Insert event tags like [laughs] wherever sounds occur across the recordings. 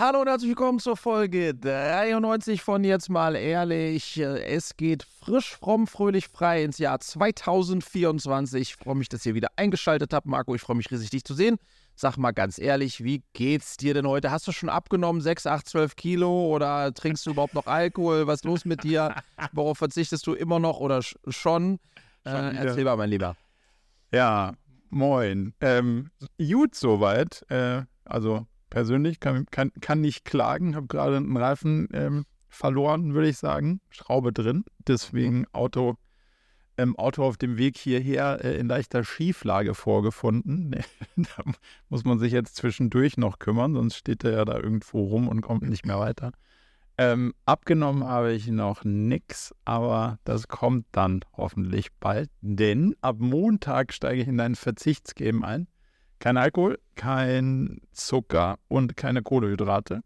Hallo und herzlich willkommen zur Folge 93 von Jetzt mal ehrlich. Es geht frisch, fromm, fröhlich, frei ins Jahr 2024. Ich freue mich, dass ihr wieder eingeschaltet habt, Marco. Ich freue mich riesig, dich zu sehen. Sag mal ganz ehrlich, wie geht's dir denn heute? Hast du schon abgenommen, 6, 8, 12 Kilo oder trinkst du überhaupt noch Alkohol? Was ist los mit dir? Worauf verzichtest du immer noch oder schon? Äh, erzähl mal, mein Lieber. Ja, moin. Ähm, gut soweit. Äh, also persönlich kann, kann, kann nicht klagen. Habe gerade einen Reifen ähm, verloren, würde ich sagen. Schraube drin. Deswegen Auto ähm, Auto auf dem Weg hierher äh, in leichter Schieflage vorgefunden. [laughs] da muss man sich jetzt zwischendurch noch kümmern, sonst steht er ja da irgendwo rum und kommt nicht mehr weiter. Ähm, abgenommen habe ich noch nichts, aber das kommt dann hoffentlich bald, denn ab Montag steige ich in ein Verzichtsgame ein. Kein Alkohol, kein Zucker und keine Kohlenhydrate.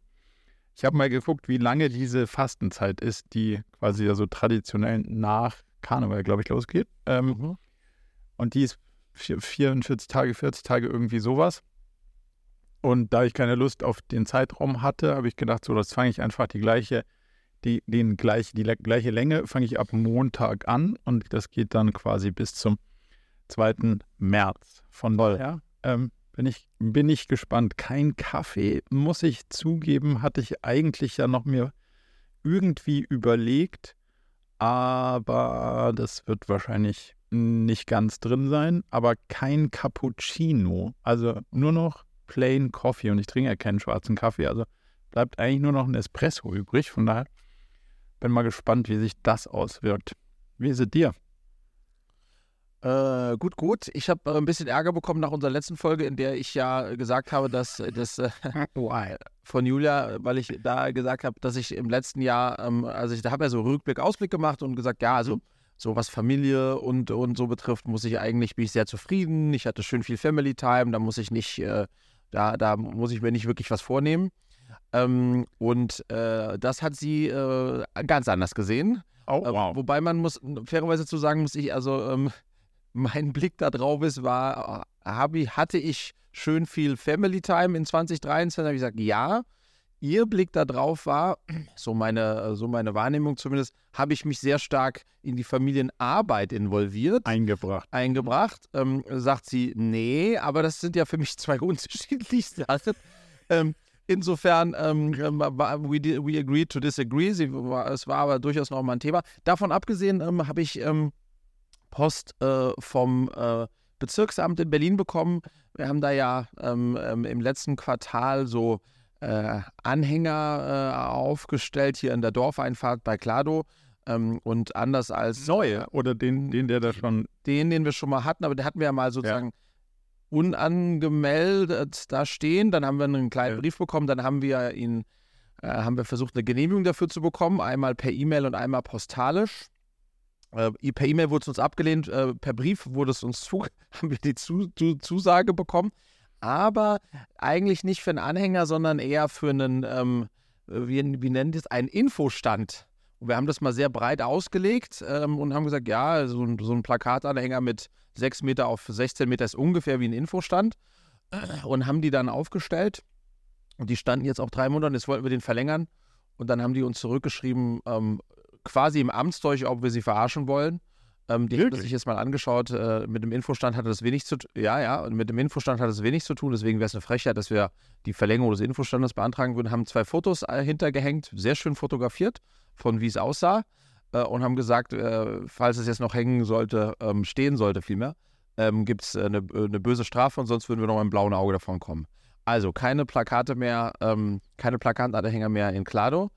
Ich habe mal geguckt, wie lange diese Fastenzeit ist, die quasi ja so traditionell nach Karneval, glaube ich, losgeht. Ähm, mhm. Und die ist 44 Tage, 40 Tage, irgendwie sowas. Und da ich keine Lust auf den Zeitraum hatte, habe ich gedacht, so, das fange ich einfach die gleiche, die, den gleich, die gleiche Länge fange ich ab Montag an und das geht dann quasi bis zum 2. März. Von daher ähm, bin, ich, bin ich gespannt. Kein Kaffee, muss ich zugeben, hatte ich eigentlich ja noch mir irgendwie überlegt aber das wird wahrscheinlich nicht ganz drin sein, aber kein Cappuccino. Also nur noch plain Coffee und ich trinke ja keinen schwarzen Kaffee. Also bleibt eigentlich nur noch ein Espresso übrig. Von daher bin mal gespannt, wie sich das auswirkt. Wie ist es dir? Äh, gut, gut. Ich habe äh, ein bisschen Ärger bekommen nach unserer letzten Folge, in der ich ja gesagt habe, dass das äh, [laughs] von Julia, weil ich da gesagt habe, dass ich im letzten Jahr, ähm, also ich da habe ja so Rückblick, Ausblick gemacht und gesagt, ja, also mhm. so was Familie und, und so betrifft, muss ich eigentlich, bin ich sehr zufrieden. Ich hatte schön viel Family Time, da muss ich nicht, äh, da, da muss ich mir nicht wirklich was vornehmen. Ähm, und äh, das hat sie äh, ganz anders gesehen. Oh, wow. wobei man muss, fairerweise zu sagen, muss ich, also ähm, mein Blick da drauf ist, war, habe, hatte ich schön viel Family Time in 2023? habe ich gesagt, ja. Ihr Blick da drauf war, so meine, so meine Wahrnehmung zumindest, habe ich mich sehr stark in die Familienarbeit involviert. Eingebracht. Eingebracht. Ähm, sagt sie, nee, aber das sind ja für mich zwei [laughs] unterschiedliche Sachen. Ähm, insofern, ähm, we, we agreed to disagree. Sie, es war aber durchaus noch mal ein Thema. Davon abgesehen ähm, habe ich ähm, Post äh, vom äh, Bezirksamt in Berlin bekommen. Wir haben da ja ähm, ähm, im letzten Quartal so äh, Anhänger äh, aufgestellt hier in der Dorfeinfahrt bei Klado. Ähm, und anders als. Neue oder den, den, der da schon. Den, den wir schon mal hatten, aber den hatten wir ja mal sozusagen. Ja unangemeldet da stehen. Dann haben wir einen kleinen Brief bekommen. Dann haben wir ihn, äh, haben wir versucht, eine Genehmigung dafür zu bekommen. Einmal per E-Mail und einmal postalisch. Äh, per E-Mail wurde es uns abgelehnt, äh, per Brief wurde es uns [laughs] zu, haben wir die zu, zu, Zusage bekommen. Aber eigentlich nicht für einen Anhänger, sondern eher für einen, ähm, wie, wie nennt es, einen Infostand. Und wir haben das mal sehr breit ausgelegt ähm, und haben gesagt, ja, so ein, so ein Plakatanhänger mit 6 Meter auf 16 Meter ist ungefähr wie ein Infostand. [clears throat] Und haben die dann aufgestellt. Und die standen jetzt auch drei Monate, jetzt wollten wir den verlängern. Und dann haben die uns zurückgeschrieben, ähm, quasi im Amtsdeutsch, ob wir sie verarschen wollen. Ähm, die hat sich jetzt mal angeschaut. Äh, mit dem Infostand hatte das wenig zu tun. Ja, ja, und mit dem Infostand hat es wenig zu tun. Deswegen wäre es eine Frechheit, dass wir die Verlängerung des Infostandes beantragen würden. Haben zwei Fotos äh, hintergehängt, sehr schön fotografiert, von wie es aussah. Äh, und haben gesagt, äh, falls es jetzt noch hängen sollte, ähm, stehen sollte vielmehr, ähm, gibt es eine, eine, böse Strafe und sonst würden wir noch mit einem blauen Auge davon kommen. Also keine Plakate mehr, ähm, keine Plakatanhänger mehr in Klado.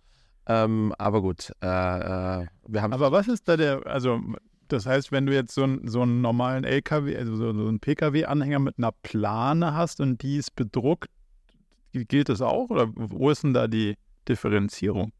Ähm, aber gut, äh, äh, wir haben. Aber was ist da der, also das heißt, wenn du jetzt so, ein, so einen normalen LKW, also so, so einen PKW-Anhänger mit einer Plane hast und die ist bedruckt, gilt das auch? Oder wo ist denn da die Differenzierung?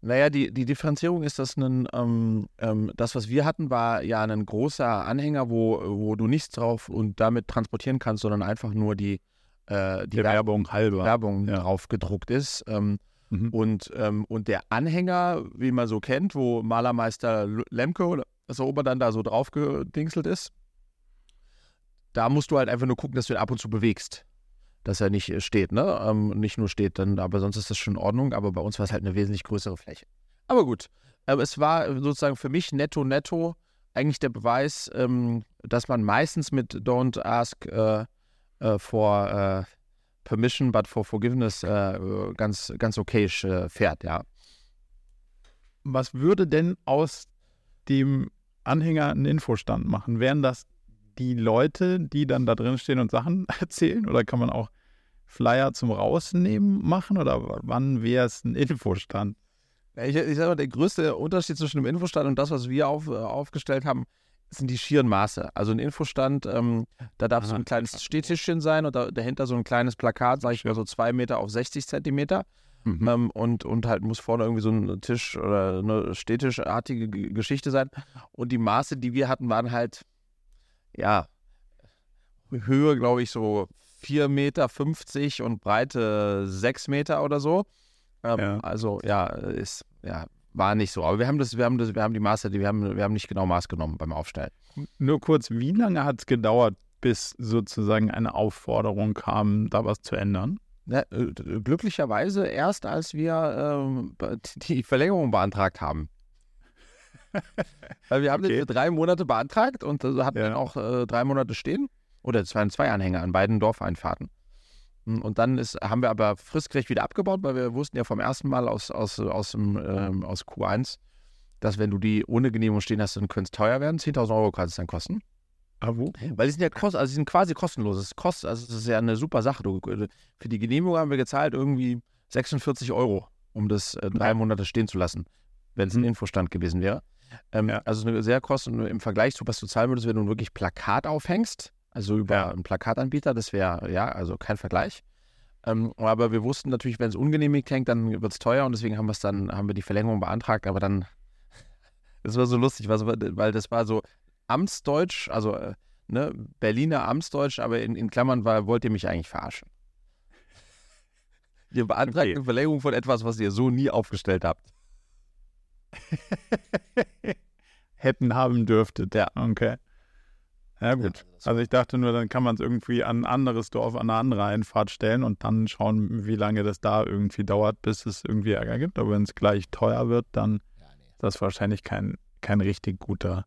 Naja, die, die Differenzierung ist, dass ein, ähm, ähm, das, was wir hatten, war ja ein großer Anhänger, wo, wo du nichts drauf und damit transportieren kannst, sondern einfach nur die, äh, die, die Werbung halber Werbung ja. drauf gedruckt ist. Ähm, Mhm. Und, ähm, und der Anhänger, wie man so kennt, wo Malermeister Lemke, was auch immer dann da so drauf gedingselt ist, da musst du halt einfach nur gucken, dass du ihn ab und zu bewegst. dass er nicht steht, ne? Ähm, nicht nur steht, dann, aber sonst ist das schon in Ordnung. Aber bei uns war es halt eine wesentlich größere Fläche. Aber gut, äh, es war sozusagen für mich netto, netto eigentlich der Beweis, ähm, dass man meistens mit Don't Ask äh, äh, for äh, Permission, but for Forgiveness äh, ganz, ganz okay äh, fährt, ja. Was würde denn aus dem Anhänger einen Infostand machen? Wären das die Leute, die dann da drin stehen und Sachen [laughs] erzählen? Oder kann man auch Flyer zum Rausnehmen machen? Oder wann wäre es ein Infostand? Ich, ich sage mal, der größte Unterschied zwischen dem Infostand und das, was wir auf, äh, aufgestellt haben, sind die schieren Maße. Also ein Infostand, ähm, da darf Aha. so ein kleines Stehtischchen sein und da, dahinter so ein kleines Plakat, sage ich mal so zwei Meter auf 60 Zentimeter. Mhm. Ähm, und, und halt muss vorne irgendwie so ein Tisch oder eine städtischartige Geschichte sein. Und die Maße, die wir hatten, waren halt, ja, Höhe, glaube ich, so 4,50 Meter und Breite 6 Meter oder so. Ähm, ja. Also ja, ist, ja, war nicht so. Aber wir haben das, wir haben das, wir haben die Maße, wir haben, wir haben nicht genau Maß genommen beim Aufstellen. Nur kurz, wie lange hat es gedauert, bis sozusagen eine Aufforderung kam, da was zu ändern? Ja, äh, glücklicherweise erst, als wir äh, die Verlängerung beantragt haben. [laughs] Wir haben okay. drei Monate beantragt und äh, hatten ja. auch äh, drei Monate stehen. Oder es waren zwei Anhänger an beiden Dorfeinfahrten. Hm, und dann ist, haben wir aber fristgerecht wieder abgebaut, weil wir wussten ja vom ersten Mal aus, aus, aus, dem, ähm, aus Q1, dass wenn du die ohne Genehmigung stehen hast, dann könnte es teuer werden. 10.000 Euro kann es dann kosten. Ah, wo? Weil die sind ja kost, also die sind quasi kostenlos. Es kostet, also das ist ja eine super Sache. Du, für die Genehmigung haben wir gezahlt irgendwie 46 Euro, um das äh, drei Monate stehen zu lassen, wenn es ein mhm. Infostand gewesen wäre. Ähm, ja. Also eine sehr kosten im Vergleich zu was du zahlen würdest, wenn du wirklich Plakat aufhängst, also über ja. einen Plakatanbieter, das wäre ja also kein Vergleich. Ähm, aber wir wussten natürlich, wenn es ungenehmigt hängt, dann wird es teuer und deswegen haben wir es dann, haben wir die Verlängerung beantragt, aber dann, [laughs] das war so lustig, weil das war so, Amtsdeutsch, also äh, ne, Berliner Amtsdeutsch, aber in, in Klammern war, wollt ihr mich eigentlich verarschen. Ihr beantragt okay. eine Verlängerung von etwas, was ihr so nie aufgestellt habt. [laughs] Hätten haben dürftet, ja, okay. Ja, gut. Also ich dachte nur, dann kann man es irgendwie an ein anderes Dorf, an eine andere Einfahrt stellen und dann schauen, wie lange das da irgendwie dauert, bis es irgendwie Ärger gibt. Aber wenn es gleich teuer wird, dann ja, nee. ist das wahrscheinlich kein, kein richtig guter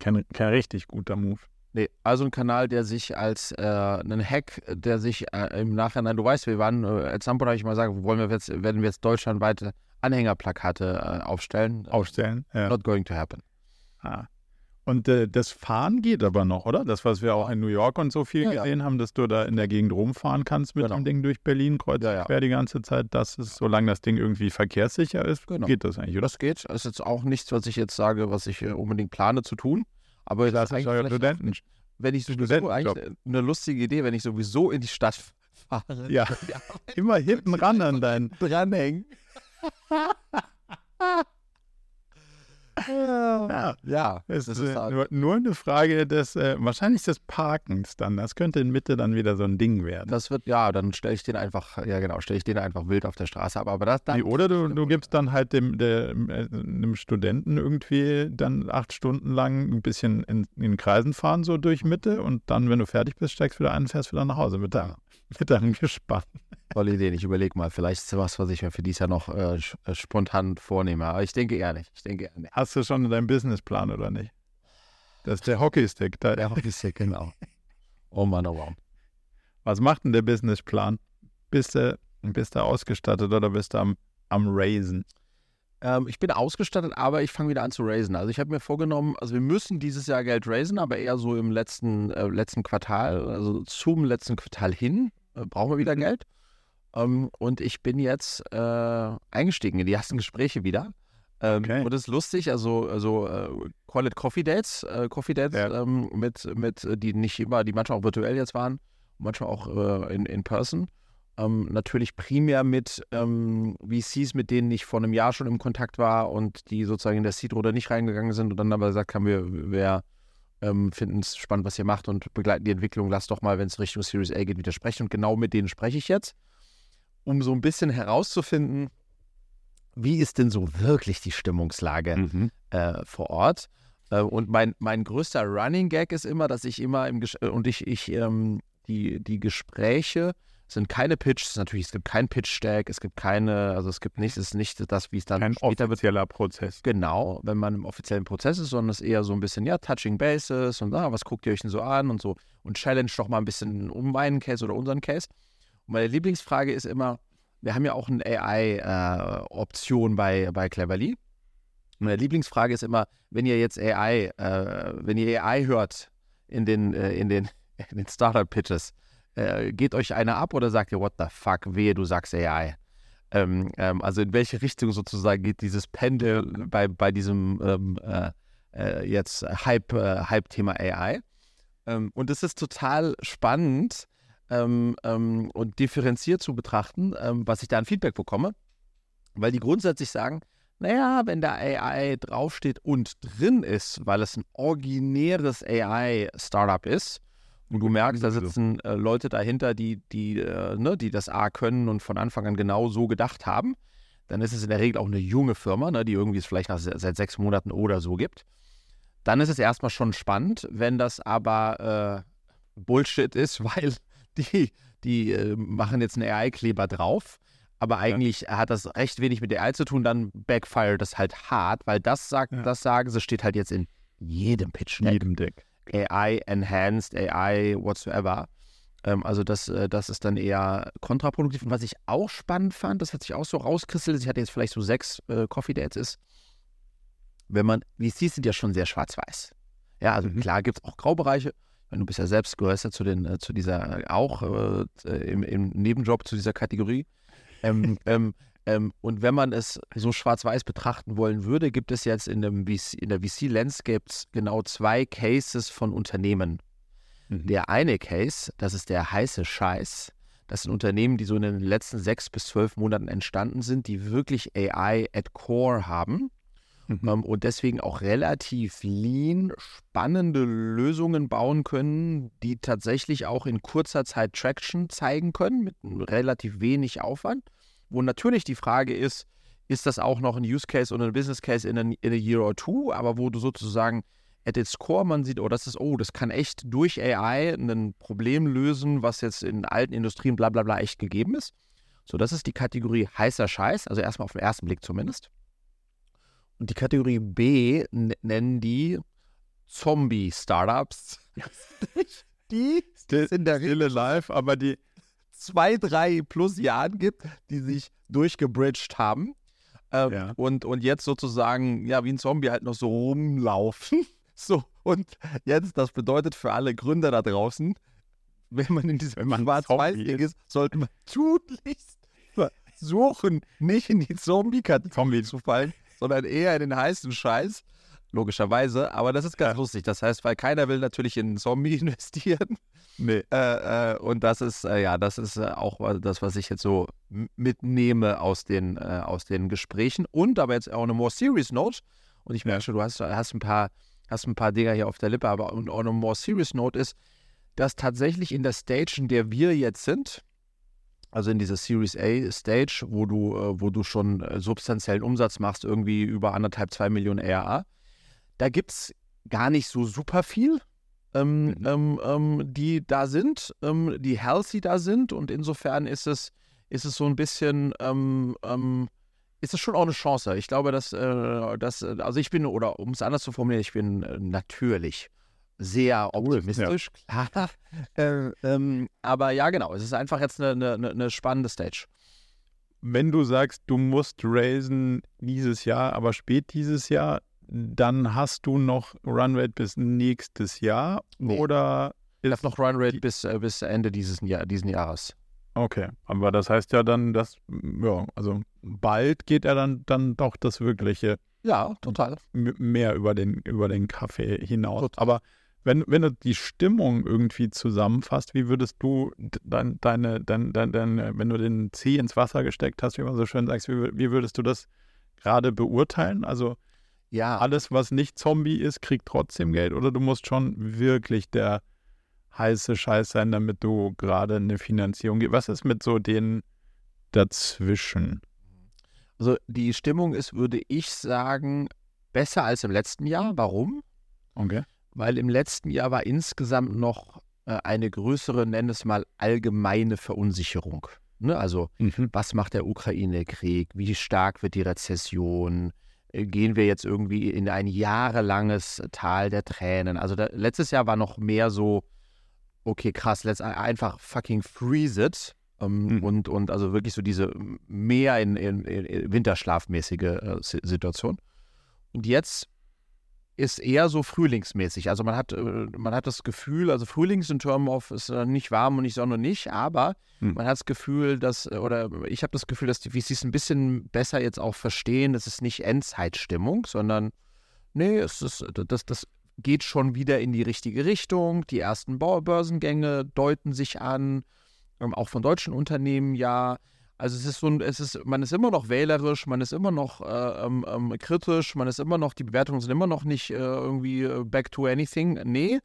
kein, kein richtig guter Move. Nee, also ein Kanal, der sich als äh, ein Hack, der sich äh, im Nachhinein, du weißt, wir waren, äh, als Sampo habe ich mal gesagt, wollen wir jetzt, werden wir jetzt deutschlandweite Anhängerplakate äh, aufstellen? Aufstellen, ja. Not going to happen. Ah. Und äh, das Fahren geht aber noch, oder? Das, was wir auch in New York und so viel ja, gesehen ja. haben, dass du da in der Gegend rumfahren kannst mit genau. dem Ding durch Berlin, kreuz ja, quer die ganze Zeit. Das ist, solange das Ding irgendwie verkehrssicher ist, genau. geht das eigentlich, oder? Das geht. Das ist jetzt auch nichts, was ich jetzt sage, was ich äh, unbedingt plane zu tun. Aber das ist eigentlich Studenten. wenn ich sowieso eigentlich eine lustige Idee, wenn ich sowieso in die Stadt fahre. Ja, [laughs] immer hinten ran an deinen. Dranhängen. [laughs] [laughs] Ja, ja. Es ist, ist nur, nur, eine Frage des, äh, wahrscheinlich des Parkens dann. Das könnte in Mitte dann wieder so ein Ding werden. Das wird, ja, dann stelle ich den einfach, ja genau, stelle ich den einfach wild auf der Straße ab. Aber das dann. Nee, oder du, du gibst dann halt dem, dem, äh, einem Studenten irgendwie dann acht Stunden lang ein bisschen in, in Kreisen fahren, so durch Mitte und dann, wenn du fertig bist, steigst wieder ein und fährst wieder nach Hause mit, deinem, [laughs] mit deinem Gespann. Tolle Idee. Ich überlege mal, vielleicht ist was, was ich mir für dieses Jahr noch äh, äh, spontan vornehme. Aber ich denke eher nicht. Ich denke eher nicht. Hast du schon deinen Businessplan oder nicht? Das ist der Hockeystick. Da. Der Hockeystick, genau. Oh Mann, oh wow. Was macht denn der Businessplan? Bist du, bist du ausgestattet oder bist du am, am Raisen? Ähm, ich bin ausgestattet, aber ich fange wieder an zu raisen. Also ich habe mir vorgenommen, also wir müssen dieses Jahr Geld raisen, aber eher so im letzten, äh, letzten Quartal, also zum letzten Quartal hin, brauchen wir wieder. Geld. Ähm, und ich bin jetzt äh, eingestiegen in die ersten Gespräche wieder. Ähm, okay. Und es ist lustig, also, also äh, Call it Coffee Dates, äh, Coffee Dates ja. ähm, mit, mit, die nicht immer, die manchmal auch virtuell jetzt waren, manchmal auch äh, in, in person. Ähm, natürlich primär mit ähm, VCs, mit denen ich vor einem Jahr schon im Kontakt war und die sozusagen in der Seed-Runde nicht reingegangen sind und dann aber gesagt haben, wir, wir ähm, finden es spannend, was ihr macht und begleiten die Entwicklung. Lasst doch mal, wenn es Richtung Series A geht, wieder sprechen. Und genau mit denen spreche ich jetzt um so ein bisschen herauszufinden, wie ist denn so wirklich die Stimmungslage mhm. äh, vor Ort. Äh, und mein, mein größter Running Gag ist immer, dass ich immer im Gesch äh, und ich, ich ähm, die, die Gespräche sind keine Pitches, natürlich, es gibt keinen Pitch-Stack, es gibt keine, also es gibt nichts, es ist nicht das, wie es dann Kein später wird. offizieller Prozess. Genau, wenn man im offiziellen Prozess ist, sondern es ist eher so ein bisschen, ja, Touching Bases und ah, was guckt ihr euch denn so an und so und challenge doch mal ein bisschen um meinen Case oder unseren Case. Und meine Lieblingsfrage ist immer, wir haben ja auch eine AI-Option bei, bei Cleverly. Meine Lieblingsfrage ist immer, wenn ihr jetzt AI, äh, wenn ihr AI hört in den, äh, in den, [laughs] in den Startup-Pitches, äh, geht euch einer ab oder sagt ihr, what the fuck, wehe, du sagst AI? Ähm, ähm, also in welche Richtung sozusagen geht dieses Pendel bei, bei diesem ähm, äh, äh, jetzt Hype, äh, Hype-Thema AI? Ähm, und es ist total spannend ähm, ähm, und differenziert zu betrachten, was ich da an Feedback bekomme, weil die grundsätzlich sagen, naja, wenn da AI draufsteht und drin ist, weil es ein originäres AI-Startup ist, und du merkst, da sitzen äh, Leute dahinter, die, die, äh, ne, die das A können und von Anfang an genau so gedacht haben. Dann ist es in der Regel auch eine junge Firma, ne, die irgendwie es vielleicht nach, seit sechs Monaten oder so gibt. Dann ist es erstmal schon spannend, wenn das aber äh, Bullshit ist, [laughs] weil die, die äh, machen jetzt einen AI-Kleber drauf. Aber eigentlich ja. hat das recht wenig mit AI zu tun, dann backfire das halt hart, weil das sagt, ja. das sagen sie, steht halt jetzt in jedem Pitch. -Deck. Jedem Deck. AI enhanced, AI whatsoever. Ähm, also das, äh, das ist dann eher kontraproduktiv. Und was ich auch spannend fand, das hat sich auch so rauskristallisiert, ich hatte jetzt vielleicht so sechs äh, Coffee Dates, ist, wenn man, VCs sind ja schon sehr schwarz-weiß. Ja, also mhm. klar gibt es auch Graubereiche. Du bist ja selbst gehörst ja zu, den, äh, zu dieser, auch äh, im, im, Nebenjob zu dieser Kategorie. Ähm, [laughs] ähm, ähm, und wenn man es so schwarz-weiß betrachten wollen würde, gibt es jetzt in, dem VC, in der VC-Landscape genau zwei Cases von Unternehmen. Mhm. Der eine Case, das ist der heiße Scheiß. Das sind Unternehmen, die so in den letzten sechs bis zwölf Monaten entstanden sind, die wirklich AI at Core haben mhm. ähm, und deswegen auch relativ lean, spannende Lösungen bauen können, die tatsächlich auch in kurzer Zeit Traction zeigen können, mit relativ wenig Aufwand wo natürlich die Frage ist, ist das auch noch ein Use Case oder ein Business Case in a, in a year or two, aber wo du sozusagen at its core man sieht, oh, das ist, oh, das kann echt durch AI ein Problem lösen, was jetzt in alten Industrien bla bla bla echt gegeben ist. So, das ist die Kategorie heißer Scheiß, also erstmal auf den ersten Blick zumindest. Und die Kategorie B nennen die Zombie-Startups. [laughs] die sind der Stille live, aber die, zwei, drei plus Jahren gibt, die sich durchgebridged haben. Ähm, ja. und, und jetzt sozusagen, ja, wie ein Zombie halt noch so rumlaufen. [laughs] So, und jetzt, das bedeutet für alle Gründer da draußen, wenn man in diesem Schwarz-Weiß-Ding ist, sollte man [laughs] tunlichst versuchen, nicht in die Zombie-Kategorie zu fallen, sondern eher in den heißen Scheiß. Logischerweise, aber das ist ganz ja. lustig. Das heißt, weil keiner will natürlich in einen Zombie [laughs] investieren. Nee. Äh, äh, und das ist, äh, ja, das ist äh, auch das, was ich jetzt so mitnehme aus den, äh, aus den Gesprächen. Und aber jetzt auch eine more serious note. Und ich merke schon, du hast, hast, ein paar, hast ein paar Dinger hier auf der Lippe, aber und auch eine more serious note ist, dass tatsächlich in der Stage, in der wir jetzt sind, also in dieser Series A Stage, wo du, äh, wo du schon substanziellen Umsatz machst, irgendwie über anderthalb, zwei Millionen ERA, da gibt es gar nicht so super viel ähm, mhm. ähm, ähm, die da sind, ähm, die healthy da sind. Und insofern ist es, ist es so ein bisschen, ähm, ähm, ist es schon auch eine Chance. Ich glaube, dass, äh, dass also ich bin, oder um es anders zu formulieren, ich bin äh, natürlich sehr optimistisch, ja. klar. [laughs] äh, aber ja, genau, es ist einfach jetzt eine, eine, eine spannende Stage wenn du sagst, du musst raisen dieses Jahr, aber spät dieses Jahr, dann hast du noch Runrate bis nächstes Jahr nee. oder ich habe noch Runrate bis, äh, bis Ende dieses Jahr, diesen Jahres. Okay, aber das heißt ja dann, dass, ja, also bald geht er dann, dann doch das Wirkliche. Ja, total. Mehr über den, über den Kaffee hinaus. Total. Aber wenn, wenn du die Stimmung irgendwie zusammenfasst, wie würdest du dein, deine, dein, dein, dein, wenn du den Zeh ins Wasser gesteckt hast, wie man so schön sagt, wie, wie würdest du das gerade beurteilen? Also ja. alles, was nicht Zombie ist, kriegt trotzdem Geld oder du musst schon wirklich der heiße Scheiß sein, damit du gerade eine Finanzierung gibst. Was ist mit so den dazwischen? Also die Stimmung ist, würde ich sagen, besser als im letzten Jahr. Warum? Okay. Weil im letzten Jahr war insgesamt noch äh, eine größere, nenn es mal, allgemeine Verunsicherung. Ne? Also, mhm. was macht der Ukraine-Krieg? Wie stark wird die Rezession? Äh, gehen wir jetzt irgendwie in ein jahrelanges Tal der Tränen? Also, da, letztes Jahr war noch mehr so, okay, krass, let's einfach fucking freeze it. Ähm, mhm. und, und also wirklich so diese mehr in, in, in winterschlafmäßige äh, Situation. Und jetzt ist eher so frühlingsmäßig. Also man hat, äh, man hat das Gefühl, also Frühlings in Term of ist nicht warm und nicht Sonne nicht, aber hm. man hat das Gefühl, dass, äh, oder ich habe das Gefühl, dass die VCs ein bisschen besser jetzt auch verstehen, das ist nicht Endzeitstimmung, sondern nee, es ist, das, das geht schon wieder in die richtige Richtung. Die ersten Börsengänge deuten sich an, ähm, auch von deutschen Unternehmen ja. Also es ist so es ist, man ist immer noch wählerisch, man ist immer noch äh, ähm, ähm, kritisch, man ist immer noch, die Bewertungen sind immer noch nicht äh, irgendwie äh, back to anything. Nee.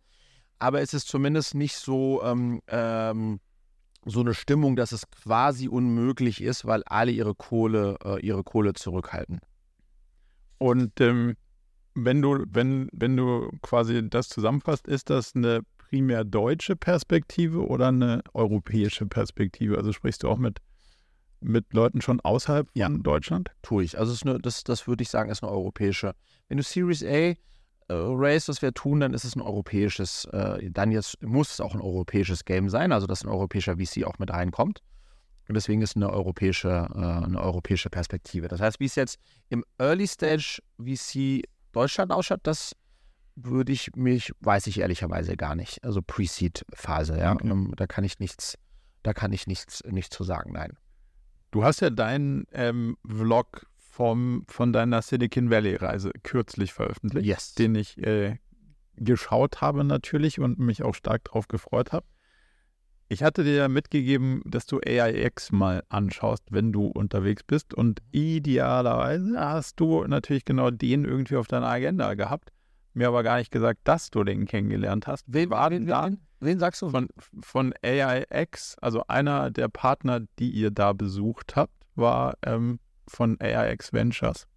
Aber es ist zumindest nicht so, ähm, ähm, so eine Stimmung, dass es quasi unmöglich ist, weil alle ihre Kohle, äh, ihre Kohle zurückhalten. Und ähm, wenn du, wenn, wenn du quasi das zusammenfasst, ist das eine primär deutsche Perspektive oder eine europäische Perspektive? Also sprichst du auch mit mit Leuten schon außerhalb ja. von Deutschland? Tue ich. Also eine, das, das würde ich sagen, ist eine europäische. Wenn du Series A äh, Race, was wir tun, dann ist es ein europäisches, äh, dann jetzt muss es auch ein europäisches Game sein, also dass ein europäischer VC auch mit reinkommt. Und deswegen ist eine europäische, äh, eine europäische Perspektive. Das heißt, wie es jetzt im Early Stage VC Deutschland ausschaut, das würde ich mich, weiß ich ehrlicherweise gar nicht. Also Pre-Seed-Phase, ja. Okay. Ähm, da kann ich nichts, da kann ich nichts, nichts zu sagen, nein. Du hast ja deinen ähm, Vlog vom, von deiner Silicon Valley-Reise kürzlich veröffentlicht, yes. den ich äh, geschaut habe natürlich und mich auch stark darauf gefreut habe. Ich hatte dir ja mitgegeben, dass du AIX mal anschaust, wenn du unterwegs bist. Und idealerweise hast du natürlich genau den irgendwie auf deiner Agenda gehabt. Mir aber gar nicht gesagt, dass du den kennengelernt hast. Wen, war denn da? Wen sagst du? Von, von AIX, also einer der Partner, die ihr da besucht habt, war ähm, von AIX Ventures.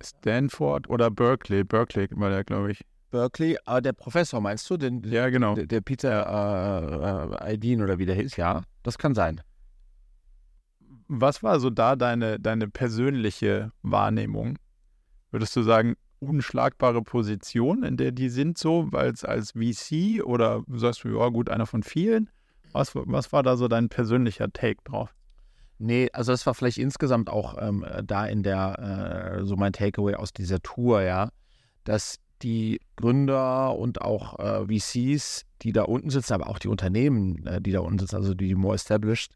Stanford oder Berkeley. Berkeley war der, glaube ich. Berkeley, aber der Professor meinst du? Den, ja, genau. Der, der Peter äh, äh, Aydin oder wie der hieß, ja, das kann sein. Was war so da deine, deine persönliche Wahrnehmung? Würdest du sagen, unschlagbare Position, in der die sind, so, weil es als VC oder sagst du, ja gut, einer von vielen. Was, was war da so dein persönlicher Take drauf? Nee, also das war vielleicht insgesamt auch ähm, da in der, äh, so mein Takeaway aus dieser Tour, ja, dass die Gründer und auch äh, VCs, die da unten sitzen, aber auch die Unternehmen, äh, die da unten sitzen, also die more established,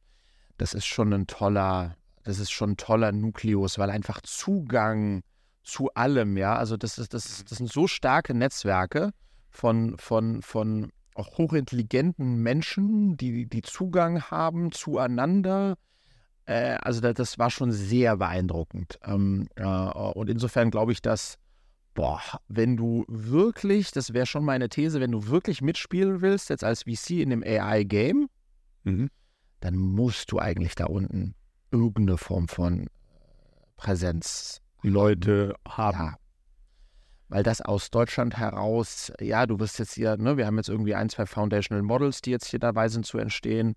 das ist schon ein toller, das ist schon ein toller Nukleus, weil einfach Zugang zu allem, ja. Also das ist, das, das sind so starke Netzwerke von, von, von auch hochintelligenten Menschen, die, die Zugang haben zueinander. Äh, also das, das, war schon sehr beeindruckend. Ähm, äh, und insofern glaube ich, dass, boah, wenn du wirklich, das wäre schon meine These, wenn du wirklich mitspielen willst, jetzt als VC in dem AI-Game, mhm. dann musst du eigentlich da unten irgendeine Form von Präsenz Leute haben. Ja. Weil das aus Deutschland heraus, ja, du wirst jetzt hier, ne, wir haben jetzt irgendwie ein, zwei Foundational Models, die jetzt hier dabei sind zu entstehen.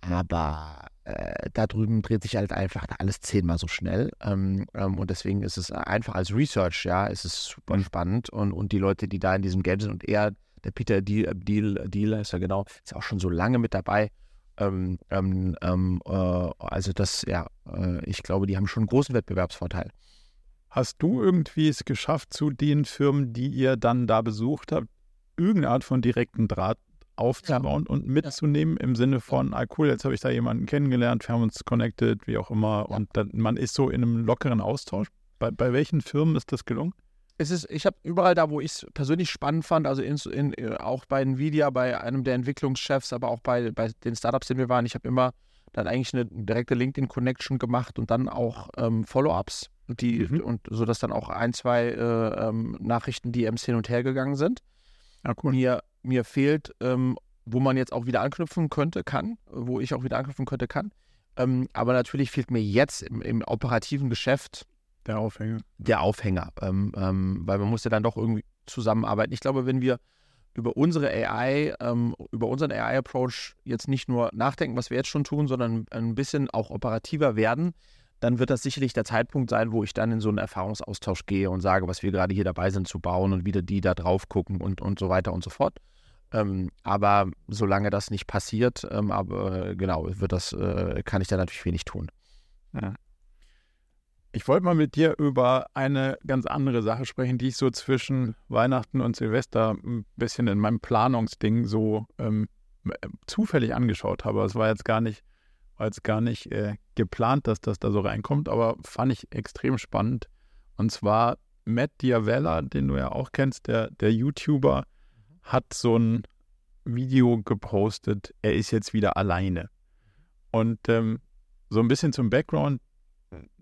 Aber äh, da drüben dreht sich halt einfach alles zehnmal so schnell. Ähm, ähm, und deswegen ist es einfach als Research, ja, ist es super mhm. spannend. Und, und die Leute, die da in diesem Game sind und er, der Peter Deal, Deal, Deal ist ja genau, ist ja auch schon so lange mit dabei. Ähm, ähm, ähm, äh, also das, ja, äh, ich glaube, die haben schon einen großen Wettbewerbsvorteil. Hast du irgendwie es geschafft, zu den Firmen, die ihr dann da besucht habt, irgendeine Art von direkten Draht aufzubauen ja. und mitzunehmen im Sinne von, ah cool, jetzt habe ich da jemanden kennengelernt, wir haben uns connected, wie auch immer, ja. und dann, man ist so in einem lockeren Austausch. Bei, bei welchen Firmen ist das gelungen? Es ist, ich habe überall da, wo ich es persönlich spannend fand, also in, in, äh, auch bei Nvidia, bei einem der Entwicklungschefs, aber auch bei, bei den Startups, die wir waren, ich habe immer dann eigentlich eine direkte LinkedIn-Connection gemacht und dann auch ähm, Follow-ups, die mhm. und so dass dann auch ein, zwei äh, ähm, Nachrichten, DMs hin und her gegangen sind. Ja, cool. Mir, mir fehlt, ähm, wo man jetzt auch wieder anknüpfen könnte, kann, wo ich auch wieder anknüpfen könnte, kann. Ähm, aber natürlich fehlt mir jetzt im, im operativen Geschäft der Aufhänger. Der Aufhänger, ähm, ähm, weil man muss ja dann doch irgendwie zusammenarbeiten. Ich glaube, wenn wir über unsere AI, ähm, über unseren AI-Approach jetzt nicht nur nachdenken, was wir jetzt schon tun, sondern ein bisschen auch operativer werden, dann wird das sicherlich der Zeitpunkt sein, wo ich dann in so einen Erfahrungsaustausch gehe und sage, was wir gerade hier dabei sind zu bauen und wieder die da drauf gucken und, und so weiter und so fort. Ähm, aber solange das nicht passiert, ähm, aber genau, wird das, äh, kann ich da natürlich wenig tun. Ja. Ich wollte mal mit dir über eine ganz andere Sache sprechen, die ich so zwischen Weihnachten und Silvester ein bisschen in meinem Planungsding so ähm, zufällig angeschaut habe. Es war jetzt gar nicht, war jetzt gar nicht äh, geplant, dass das da so reinkommt, aber fand ich extrem spannend. Und zwar Matt Diavella, den du ja auch kennst, der, der YouTuber, hat so ein Video gepostet, er ist jetzt wieder alleine. Und ähm, so ein bisschen zum Background,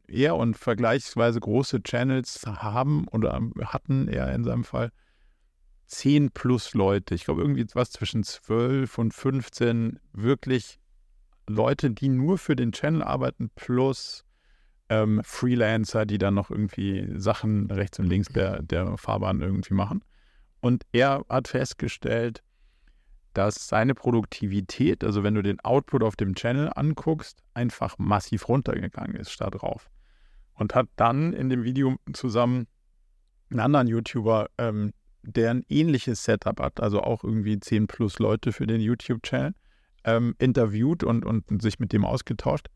er und vergleichsweise große Channels haben oder hatten er in seinem Fall 10 plus Leute. Ich glaube, irgendwie was zwischen 12 und 15 wirklich Leute, die nur für den Channel arbeiten, plus ähm, Freelancer, die dann noch irgendwie Sachen rechts und links der, der Fahrbahn irgendwie machen. Und er hat festgestellt, dass seine Produktivität, also wenn du den Output auf dem Channel anguckst, einfach massiv runtergegangen ist statt rauf. Und hat dann in dem Video zusammen einen anderen YouTuber, ähm, der ein ähnliches Setup hat, also auch irgendwie 10 plus Leute für den YouTube-Channel, ähm, interviewt und, und sich mit dem ausgetauscht,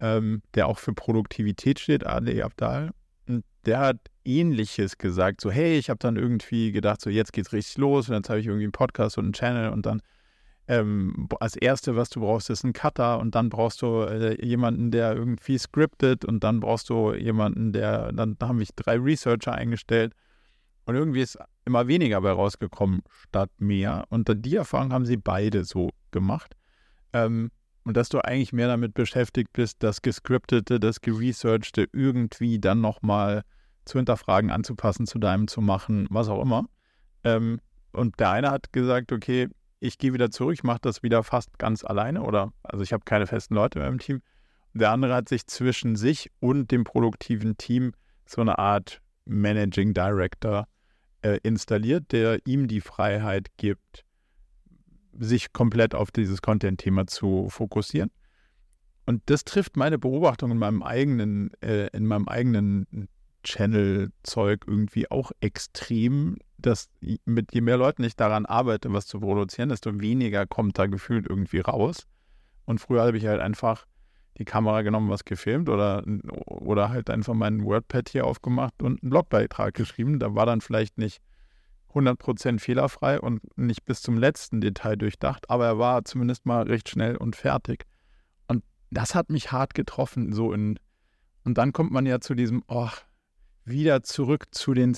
ähm, der auch für Produktivität steht, Ali Abdal. Und der hat Ähnliches gesagt, so hey, ich habe dann irgendwie gedacht, so jetzt geht's richtig los und jetzt habe ich irgendwie einen Podcast und einen Channel und dann ähm, als Erste, was du brauchst, ist ein Cutter und dann brauchst du äh, jemanden, der irgendwie scriptet und dann brauchst du jemanden, der, dann haben mich drei Researcher eingestellt und irgendwie ist immer weniger bei rausgekommen statt mehr und die Erfahrung haben sie beide so gemacht. Ähm, und dass du eigentlich mehr damit beschäftigt bist, das Gescriptete, das Geresearchte irgendwie dann nochmal zu hinterfragen, anzupassen, zu deinem zu machen, was auch immer. Ähm, und der eine hat gesagt, okay, ich gehe wieder zurück, ich mache das wieder fast ganz alleine oder also ich habe keine festen Leute in meinem Team. Der andere hat sich zwischen sich und dem produktiven Team so eine Art Managing Director äh, installiert, der ihm die Freiheit gibt, sich komplett auf dieses Content-Thema zu fokussieren. Und das trifft meine Beobachtung in meinem eigenen, äh, in meinem eigenen Channel-Zeug irgendwie auch extrem, dass mit je mehr Leuten ich daran arbeite, was zu produzieren, desto weniger kommt da gefühlt irgendwie raus. Und früher habe ich halt einfach die Kamera genommen, was gefilmt oder, oder halt einfach meinen WordPad hier aufgemacht und einen Blogbeitrag geschrieben. Da war dann vielleicht nicht 100% fehlerfrei und nicht bis zum letzten Detail durchdacht, aber er war zumindest mal recht schnell und fertig. Und das hat mich hart getroffen, so in. Und dann kommt man ja zu diesem, oh, wieder zurück zu den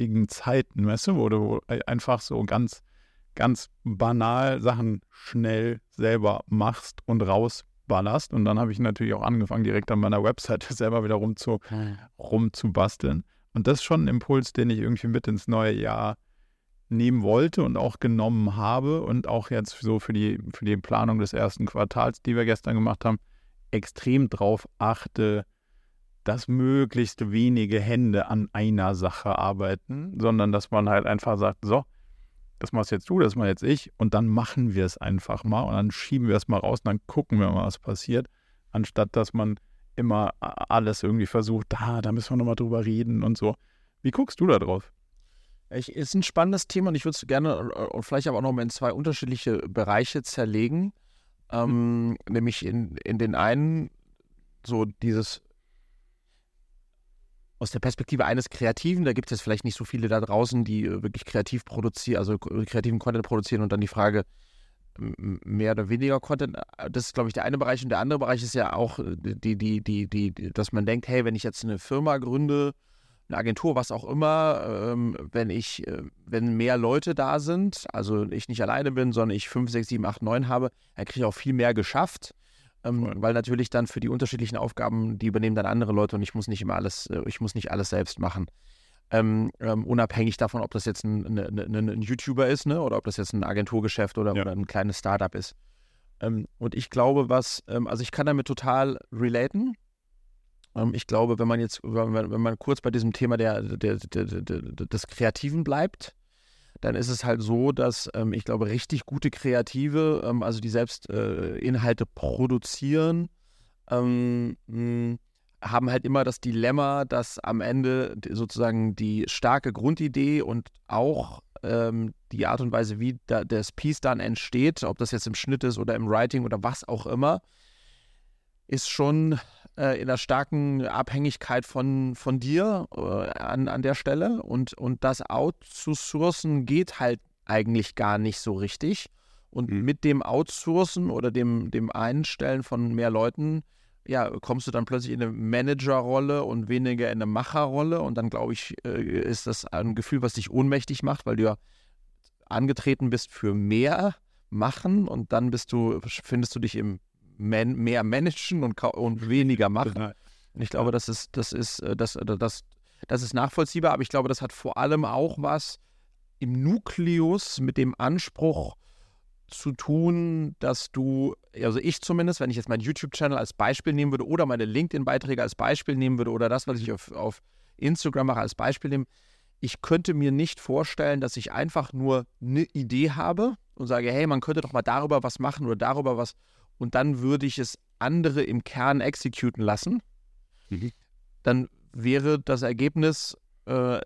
Start-upigen Zeiten, weißt du, wo du einfach so ganz, ganz banal Sachen schnell selber machst und rausballerst. Und dann habe ich natürlich auch angefangen, direkt an meiner Webseite [laughs] selber wieder rumzu, rumzubasteln. Und das ist schon ein Impuls, den ich irgendwie mit ins neue Jahr nehmen wollte und auch genommen habe und auch jetzt so für die, für die Planung des ersten Quartals, die wir gestern gemacht haben, extrem drauf achte, dass möglichst wenige Hände an einer Sache arbeiten, sondern dass man halt einfach sagt, so, das machst jetzt du, das mach jetzt ich und dann machen wir es einfach mal und dann schieben wir es mal raus und dann gucken wir mal, was passiert, anstatt dass man immer alles irgendwie versucht, da, da müssen wir nochmal drüber reden und so. Wie guckst du da drauf? Ich, ist ein spannendes Thema und ich würde es gerne und vielleicht aber auch noch mal in zwei unterschiedliche Bereiche zerlegen. Ähm, mhm. Nämlich in, in den einen so dieses aus der Perspektive eines Kreativen, da gibt es vielleicht nicht so viele da draußen, die äh, wirklich kreativ produzieren, also kreativen Content produzieren und dann die Frage, mehr oder weniger Content. Äh, das ist, glaube ich, der eine Bereich. Und der andere Bereich ist ja auch, äh, die, die, die, die, dass man denkt, hey, wenn ich jetzt eine Firma gründe, eine Agentur, was auch immer, ähm, wenn ich, äh, wenn mehr Leute da sind, also ich nicht alleine bin, sondern ich 5, 6, 7, 8, 9 habe, dann kriege ich auch viel mehr geschafft. Ähm, weil natürlich dann für die unterschiedlichen Aufgaben, die übernehmen dann andere Leute und ich muss nicht immer alles, ich muss nicht alles selbst machen ähm, ähm, unabhängig davon, ob das jetzt ein, ein, ein, ein YouTuber ist ne, oder ob das jetzt ein Agenturgeschäft oder, ja. oder ein kleines Startup ist. Ähm, und ich glaube, was, ähm, also ich kann damit total relaten. Ähm, ich glaube, wenn man jetzt, wenn man, wenn man kurz bei diesem Thema der, der, der, der des Kreativen bleibt, dann ist es halt so, dass ähm, ich glaube, richtig gute Kreative, ähm, also die selbst äh, Inhalte produzieren, ähm, mh, haben halt immer das Dilemma, dass am Ende sozusagen die starke Grundidee und auch ähm, die Art und Weise, wie da, das Piece dann entsteht, ob das jetzt im Schnitt ist oder im Writing oder was auch immer, ist schon äh, in der starken Abhängigkeit von, von dir äh, an, an der Stelle. Und, und das outzusourcen geht halt eigentlich gar nicht so richtig. Und mhm. mit dem Outsourcen oder dem, dem Einstellen von mehr Leuten, ja, kommst du dann plötzlich in eine Managerrolle und weniger in eine Macherrolle. Und dann, glaube ich, äh, ist das ein Gefühl, was dich ohnmächtig macht, weil du ja angetreten bist für mehr machen und dann bist du, findest du dich im man, mehr managen und, und weniger machen. Und ich glaube, das ist, das ist, äh, das, äh, das, das ist nachvollziehbar, aber ich glaube, das hat vor allem auch was im Nukleus mit dem Anspruch zu tun, dass du, also ich zumindest, wenn ich jetzt meinen YouTube-Channel als Beispiel nehmen würde oder meine LinkedIn-Beiträge als Beispiel nehmen würde oder das, was ich auf, auf Instagram mache, als Beispiel nehmen, ich könnte mir nicht vorstellen, dass ich einfach nur eine Idee habe und sage, hey, man könnte doch mal darüber was machen oder darüber was und dann würde ich es andere im Kern exekuten lassen, mhm. dann wäre das Ergebnis äh,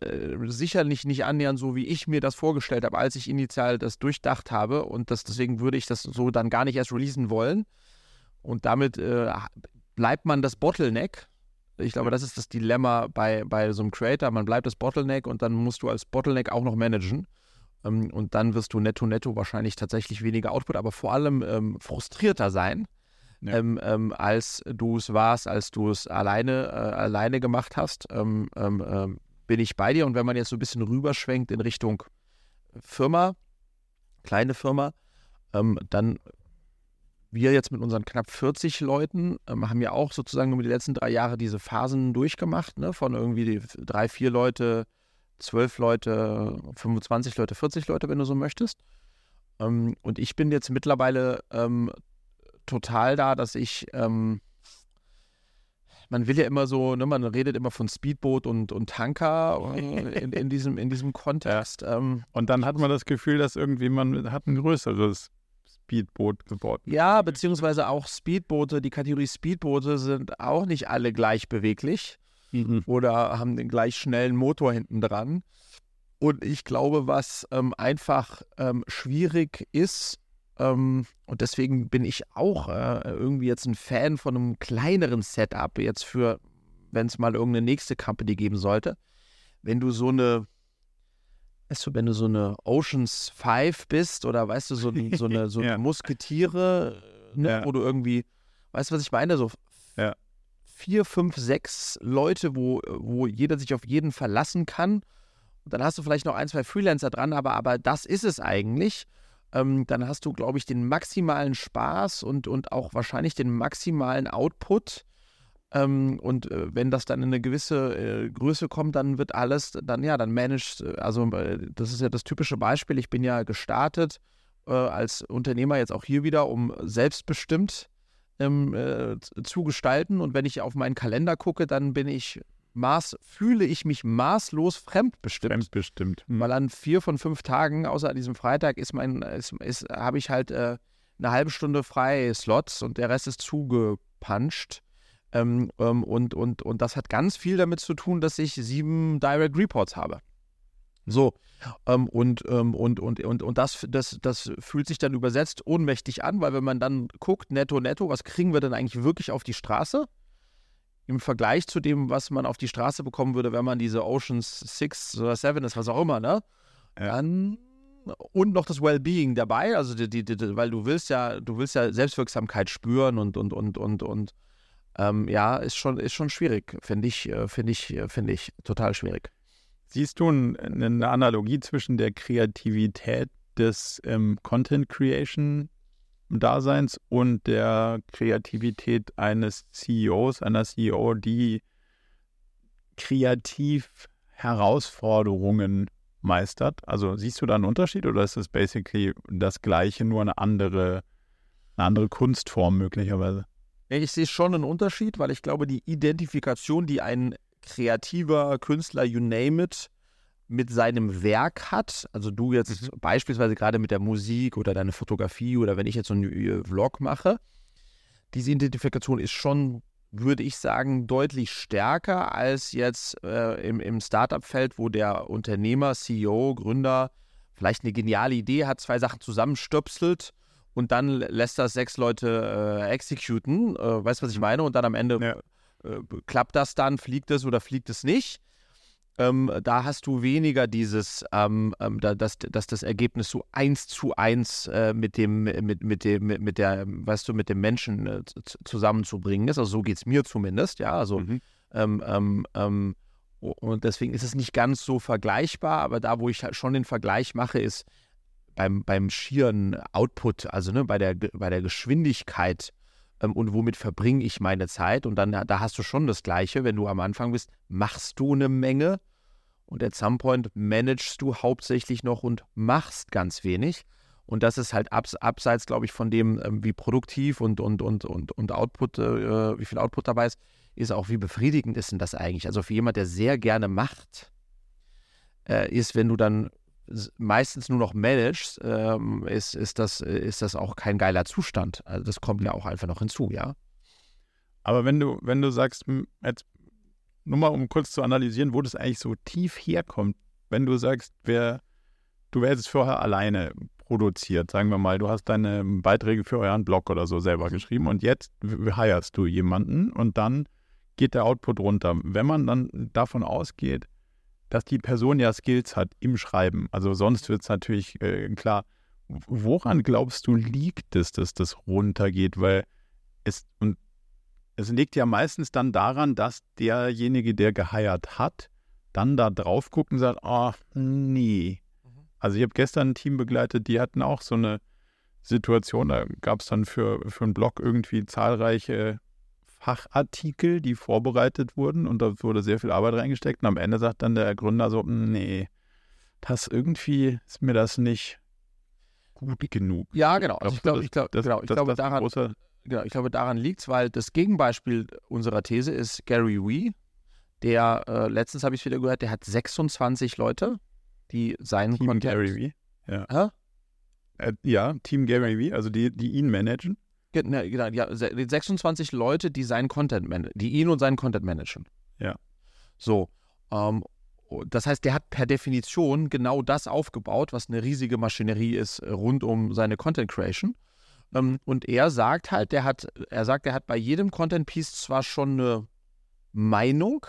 sicherlich nicht annähernd so, wie ich mir das vorgestellt habe, als ich initial das durchdacht habe. Und das, deswegen würde ich das so dann gar nicht erst releasen wollen. Und damit äh, bleibt man das Bottleneck. Ich glaube, das ist das Dilemma bei, bei so einem Creator. Man bleibt das Bottleneck und dann musst du als Bottleneck auch noch managen. Ähm, und dann wirst du netto netto wahrscheinlich tatsächlich weniger Output, aber vor allem ähm, frustrierter sein, ja. ähm, ähm, als du es warst, als du es alleine, äh, alleine gemacht hast. Ähm, bin ich bei dir. Und wenn man jetzt so ein bisschen rüberschwenkt in Richtung Firma, kleine Firma, dann wir jetzt mit unseren knapp 40 Leuten ähm, haben ja auch sozusagen über die letzten drei Jahre diese Phasen durchgemacht, ne? von irgendwie drei, vier Leute zwölf Leute, 25 Leute, 40 Leute, wenn du so möchtest. Ähm, und ich bin jetzt mittlerweile ähm, total da, dass ich, ähm, man will ja immer so, ne, man redet immer von Speedboot und, und Tanker äh, in, in, diesem, in diesem Kontext. Ja. Ähm. und dann hat man das Gefühl, dass irgendwie man hat ein größeres Speedboot gebaut. Ja, beziehungsweise auch Speedboote, die Kategorie Speedboote sind auch nicht alle gleich beweglich mhm. oder haben den gleich schnellen Motor hinten dran. Und ich glaube, was ähm, einfach ähm, schwierig ist, ähm, und deswegen bin ich auch äh, irgendwie jetzt ein Fan von einem kleineren Setup, jetzt für, wenn es mal irgendeine nächste Company geben sollte. Wenn du so eine, weißt du, wenn du so eine Oceans 5 bist oder weißt du, so, so eine, so [laughs] ja. Musketiere, ne, ja. wo du irgendwie, weißt du, was ich meine? So vier, fünf, sechs Leute, wo, wo jeder sich auf jeden verlassen kann. Und dann hast du vielleicht noch ein, zwei Freelancer dran, aber, aber das ist es eigentlich. Ähm, dann hast du, glaube ich, den maximalen Spaß und, und auch wahrscheinlich den maximalen Output. Ähm, und äh, wenn das dann in eine gewisse äh, Größe kommt, dann wird alles, dann ja, dann managed, äh, also äh, das ist ja das typische Beispiel. Ich bin ja gestartet äh, als Unternehmer jetzt auch hier wieder, um selbstbestimmt ähm, äh, zu gestalten. Und wenn ich auf meinen Kalender gucke, dann bin ich maß, fühle ich mich maßlos fremdbestimmt. Fremdbestimmt. Mhm. Weil an vier von fünf Tagen, außer an diesem Freitag, ist mein, ist, ist, habe ich halt äh, eine halbe Stunde freie Slots und der Rest ist zugepuncht. Ähm, ähm, und, und, und das hat ganz viel damit zu tun, dass ich sieben Direct Reports habe. So, ähm, und, ähm, und, und, und, und das, das, das fühlt sich dann übersetzt ohnmächtig an, weil wenn man dann guckt, netto, netto, was kriegen wir denn eigentlich wirklich auf die Straße? Im Vergleich zu dem, was man auf die Straße bekommen würde, wenn man diese Oceans 6 oder 7 ist, was auch immer, ne? Dann und noch das Wellbeing dabei, also die, die, die, weil du willst ja, du willst ja Selbstwirksamkeit spüren und und und und und ähm, ja, ist schon ist schon schwierig, finde ich, äh, finde ich, äh, finde ich total schwierig. Siehst du eine Analogie zwischen der Kreativität des ähm, Content Creation Daseins und der Kreativität eines CEOs, einer CEO, die kreativ Herausforderungen meistert? Also siehst du da einen Unterschied oder ist es basically das Gleiche, nur eine andere, eine andere Kunstform möglicherweise? Ich sehe schon einen Unterschied, weil ich glaube, die Identifikation, die ein kreativer Künstler, you name it, mit seinem Werk hat, also du jetzt Mhm. beispielsweise gerade mit der Musik oder deine Fotografie oder wenn ich jetzt so einen Vlog mache, diese Identifikation ist schon, würde ich sagen, deutlich stärker als jetzt äh, im, im Startup-Feld, wo der Unternehmer, CEO, Gründer vielleicht eine geniale Idee hat, zwei Sachen zusammenstöpselt und dann lässt das sechs Leute äh, executen. Äh, weißt du, was ich meine? Und dann am Ende Ja. Äh, klappt das dann, fliegt es oder fliegt es nicht. Ähm, da hast du weniger dieses, ähm, ähm, da, dass, dass das Ergebnis so eins zu eins äh, mit dem, mit, mit dem, mit, der, weißt du, mit dem Menschen äh, zusammenzubringen ist. Also so geht es mir zumindest, ja. Also Mhm. ähm, ähm, ähm, und deswegen ist es nicht ganz so vergleichbar, aber da, wo ich halt schon den Vergleich mache, ist beim, beim schieren Output, also ne, bei, der, bei der Geschwindigkeit und womit verbringe ich meine Zeit. Und dann, da hast du schon das Gleiche, wenn du am Anfang bist, machst du eine Menge und at some point managst du hauptsächlich noch und machst ganz wenig. Und das ist halt abs, abseits, glaube ich, von dem, ähm, wie produktiv und, und, und, und, und Output, äh, wie viel Output dabei ist, ist auch, wie befriedigend ist denn das eigentlich? Also für jemand, der sehr gerne macht, äh, ist, wenn du dann meistens nur noch managst, ähm, ist, ist, das, ist das auch kein geiler Zustand. Also das kommt ja auch einfach noch hinzu, ja. Aber wenn du, wenn du sagst, jetzt nur mal um kurz zu analysieren, wo das eigentlich so tief herkommt, wenn du sagst, wer, du wärst vorher alleine produziert, sagen wir mal, du hast deine Beiträge für euren Blog oder so selber geschrieben und jetzt hirest du jemanden und dann geht der Output runter. Wenn man dann davon ausgeht, dass die Person ja Skills hat im Schreiben, also sonst wird es natürlich äh, klar, woran glaubst du liegt es, dass das runtergeht? Weil es, und es liegt ja meistens dann daran, dass derjenige, der geheiert hat, dann da drauf guckt und sagt, oh, nee. Also ich habe gestern ein Team begleitet, die hatten auch so eine Situation, da gab es dann für, für einen Blog irgendwie zahlreiche Fachartikel, die vorbereitet wurden und da wurde sehr viel Arbeit reingesteckt und am Ende sagt dann der Gründer so, nee, das irgendwie ist mir das nicht gut genug. Ja, genau. Also ich glaube, das- ich glaube, das- genau, ich glaube daran, großer- genau, ich glaube, daran liegt es, weil das Gegenbeispiel unserer These ist Gary Wee, der, äh, letztens habe ich es wieder gehört, der hat 26 Leute, die seinen Team Content- Gary Vee. Hä? Äh, ja, Team Gary Vee, also die, die ihn managen. Ne, Genau, ja, se- 26 Leute, die seinen Content die ihn und seinen Content managen. Ja. So. Ähm, das heißt, der hat per Definition genau das aufgebaut, was eine riesige Maschinerie ist äh, rund um seine Content Creation. Ähm, und er sagt halt, der hat, er sagt, er hat bei jedem Content Piece zwar schon eine Meinung,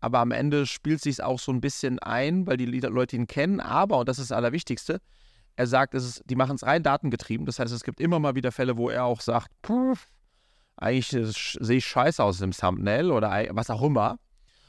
aber am Ende spielt sich auch so ein bisschen ein, weil die Leute ihn kennen. Aber, und das ist das Allerwichtigste, er sagt, es ist, die machen es rein datengetrieben. Das heißt, es gibt immer mal wieder Fälle, wo er auch sagt, "Puh, eigentlich sehe ich scheiße aus im Thumbnail oder was auch immer.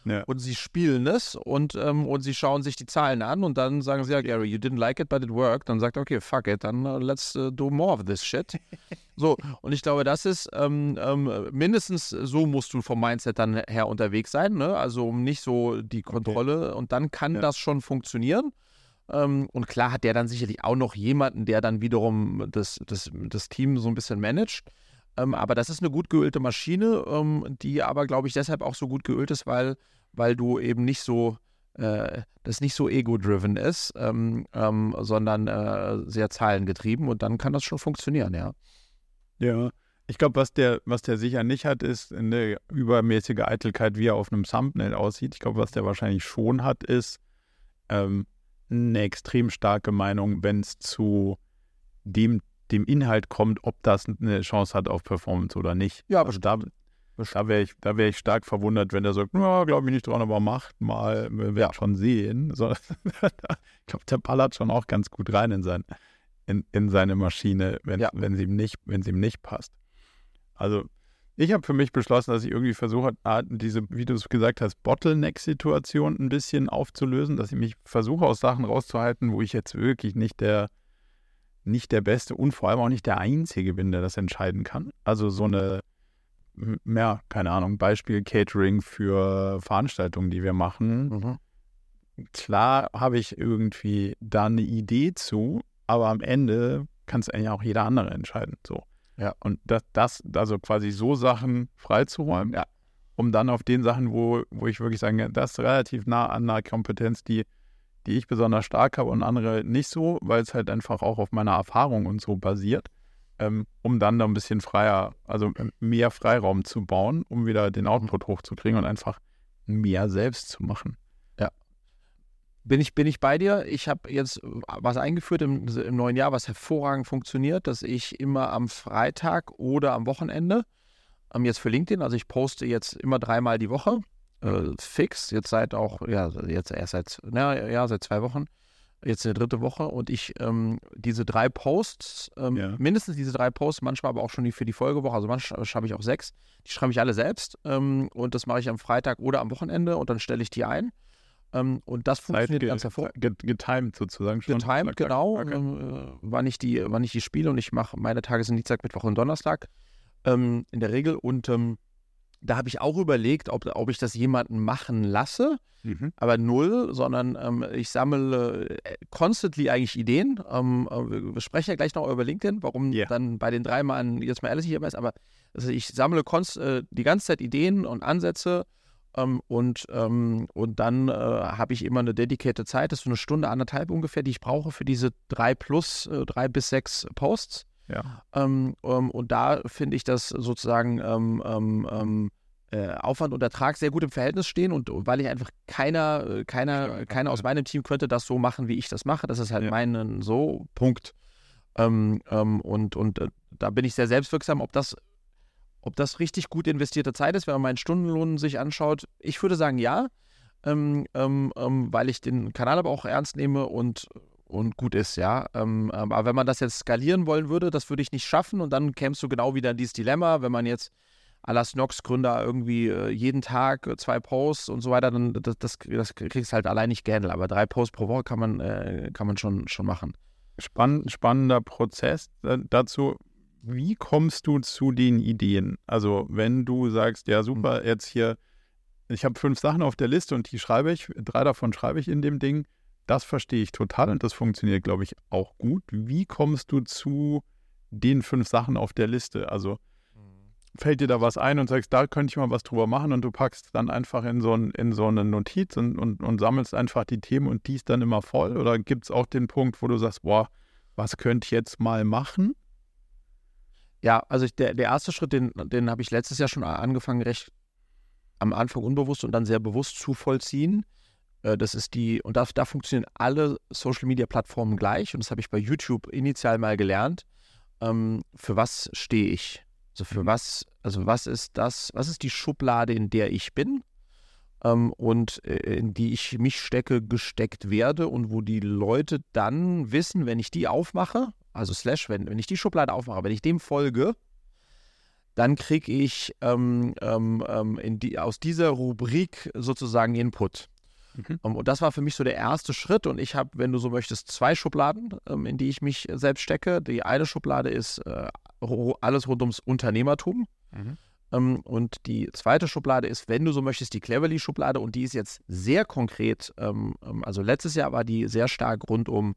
Ja. Und sie spielen es und, ähm, und sie schauen sich die Zahlen an und dann sagen sie, ja, Gary, you didn't like it, but it worked. Dann sagt er, okay, fuck it, dann uh, let's uh, do more of this shit. [laughs] so, und ich glaube, das ist ähm, ähm, mindestens so musst du vom Mindset dann her unterwegs sein, ne? Also um nicht so die Kontrolle und dann kann Ja. das schon funktionieren. Ähm, und klar hat der dann sicherlich auch noch jemanden, der dann wiederum das, das, das Team so ein bisschen managt. Ähm, aber das ist eine gut geölte Maschine, ähm, die aber, glaube ich, deshalb auch so gut geölt ist, weil, weil du eben nicht so, äh, das nicht so ego-driven ist, ähm, ähm, sondern äh, sehr zahlengetrieben und dann kann das schon funktionieren, ja. Ja. Ich glaube, was der, was der sicher nicht hat, ist eine übermäßige Eitelkeit, wie er auf einem Thumbnail aussieht. Ich glaube, was der wahrscheinlich schon hat, ist ähm, eine extrem starke Meinung, wenn es zu dem, dem Inhalt kommt, ob das eine Chance hat auf Performance oder nicht. Ja, also da, da wäre ich, da wär ich stark verwundert, wenn der sagt, ja, glaube ich nicht dran, aber macht mal, wir werden schon sehen. [laughs] So, ich glaube, der ballert schon auch ganz gut rein in, sein, in, in seine Maschine, wenn, Ja. wenn, sie ihm nicht, wenn sie ihm nicht passt. Also ich habe für mich beschlossen, dass ich irgendwie versuche, diese, wie du es gesagt hast, Bottleneck-Situation ein bisschen aufzulösen, dass ich mich versuche, aus Sachen rauszuhalten, wo ich jetzt wirklich nicht der, nicht der Beste und vor allem auch nicht der Einzige bin, der das entscheiden kann. Also so eine, ja, keine Ahnung, Beispiel Catering für Veranstaltungen, die wir machen. Mhm. Klar habe ich irgendwie da eine Idee zu, aber am Ende kann es eigentlich auch jeder andere entscheiden. So. Ja. Und das, das, also quasi so Sachen freizuräumen, Ja. um dann auf den Sachen, wo, wo ich wirklich sage, das ist relativ nah an einer Kompetenz, die die ich besonders stark habe und andere nicht so, weil es halt einfach auch auf meiner Erfahrung und so basiert, ähm, um dann da ein bisschen freier, also mehr Freiraum zu bauen, um wieder den Output hochzukriegen und einfach mehr selbst zu machen. Bin ich, bin ich bei dir? Ich habe jetzt was eingeführt im, im neuen Jahr, was hervorragend funktioniert, dass ich immer am Freitag oder am Wochenende, ähm, jetzt für LinkedIn, also ich poste jetzt immer dreimal die Woche, äh, fix, jetzt seit auch, ja, jetzt erst seit, na, ja, seit zwei Wochen, jetzt eine dritte Woche und ich ähm, diese drei Posts, ähm, ja. mindestens diese drei Posts, manchmal aber auch schon die für die Folgewoche, also manchmal schreibe ich auch sechs, die schreibe ich alle selbst ähm, und das mache ich am Freitag oder am Wochenende und dann stelle ich die ein. Ähm, und das funktioniert ge ganz hervorragend. Getimed sozusagen schon. Getimed, genau. Okay. Äh, wann, ich die, wann ich die spiele und ich mache, meine Tage sind Dienstag, Mittwoch und Donnerstag ähm, in der Regel und ähm, da habe ich auch überlegt, ob, ob ich das jemanden machen lasse, mhm. aber null, sondern ähm, ich sammle äh, constantly eigentlich Ideen. Ähm, äh, wir sprechen ja gleich noch über LinkedIn, warum yeah. dann bei den drei Mann jetzt mal ehrlich immer ist, aber also ich sammle äh, die ganze Zeit Ideen und Ansätze ähm, und, ähm, und dann äh, habe ich immer eine dedicated Zeit, das ist so eine Stunde, anderthalb ungefähr, die ich brauche für diese drei plus, äh, drei bis sechs Posts. Ja. Ähm, ähm, und da finde ich das sozusagen ähm, ähm, äh, Aufwand und Ertrag sehr gut im Verhältnis stehen und weil ich einfach keiner, äh, keiner, keiner aus meinem Team könnte das so machen, wie ich das mache. Das ist halt ja. mein so Punkt. Und und äh, da bin ich sehr selbstwirksam, ob das ob das richtig gut investierte Zeit ist, wenn man meinen Stundenlohn sich anschaut. Ich würde sagen, ja, ähm, ähm, ähm, weil ich den Kanal aber auch ernst nehme und und gut ist, ja. Ähm, aber wenn man das jetzt skalieren wollen würde, das würde ich nicht schaffen und dann kämst du genau wieder in dieses Dilemma, wenn man jetzt la Snox-Gründer irgendwie äh, jeden Tag äh, zwei Posts und so weiter, dann das, das, das kriegst halt allein nicht gehandelt. Aber drei Posts pro Woche kann man, äh, kann man schon, schon machen. Spann, spannender Prozess äh, dazu. Wie kommst du zu den Ideen? Also, wenn du sagst, ja, super, mhm. jetzt hier, ich habe fünf Sachen auf der Liste und die schreibe ich, drei davon schreibe ich in dem Ding das verstehe ich total und das funktioniert, glaube ich, auch gut. Wie kommst du zu den fünf Sachen auf der Liste? Also mhm. fällt dir da was ein und sagst, da könnte ich mal was drüber machen und du packst dann einfach in so, ein, in so eine Notiz und, und, und sammelst einfach die Themen und die ist dann immer voll? Oder gibt es auch den Punkt, wo du sagst, boah, was könnte ich jetzt mal machen? Ja, also der, der erste Schritt, den, den habe ich letztes Jahr schon angefangen, recht am Anfang unbewusst und dann sehr bewusst zu vollziehen. Äh, das ist die, und da, da funktionieren alle Social Media Plattformen gleich. Und das habe ich bei YouTube initial mal gelernt. Ähm, für was stehe ich? Also für mhm. was, also was ist das, was ist die Schublade, in der ich bin? Ähm, und äh, in die ich mich stecke, gesteckt werde und wo die Leute dann wissen, wenn ich die aufmache, also slash, wenn, wenn ich die Schublade aufmache, wenn ich dem folge, dann kriege ich ähm, ähm, ähm die, aus dieser Rubrik sozusagen Input. Mhm. Um, und das war für mich so der erste Schritt. Und ich habe, wenn du so möchtest, zwei Schubladen, ähm, in die ich mich selbst stecke. Die eine Schublade ist äh, alles rund ums Unternehmertum. Mhm. Ähm, und die zweite Schublade ist, wenn du so möchtest, die Cleverly-Schublade. Und die ist jetzt sehr konkret. Ähm, ähm also letztes Jahr war die sehr stark rund um,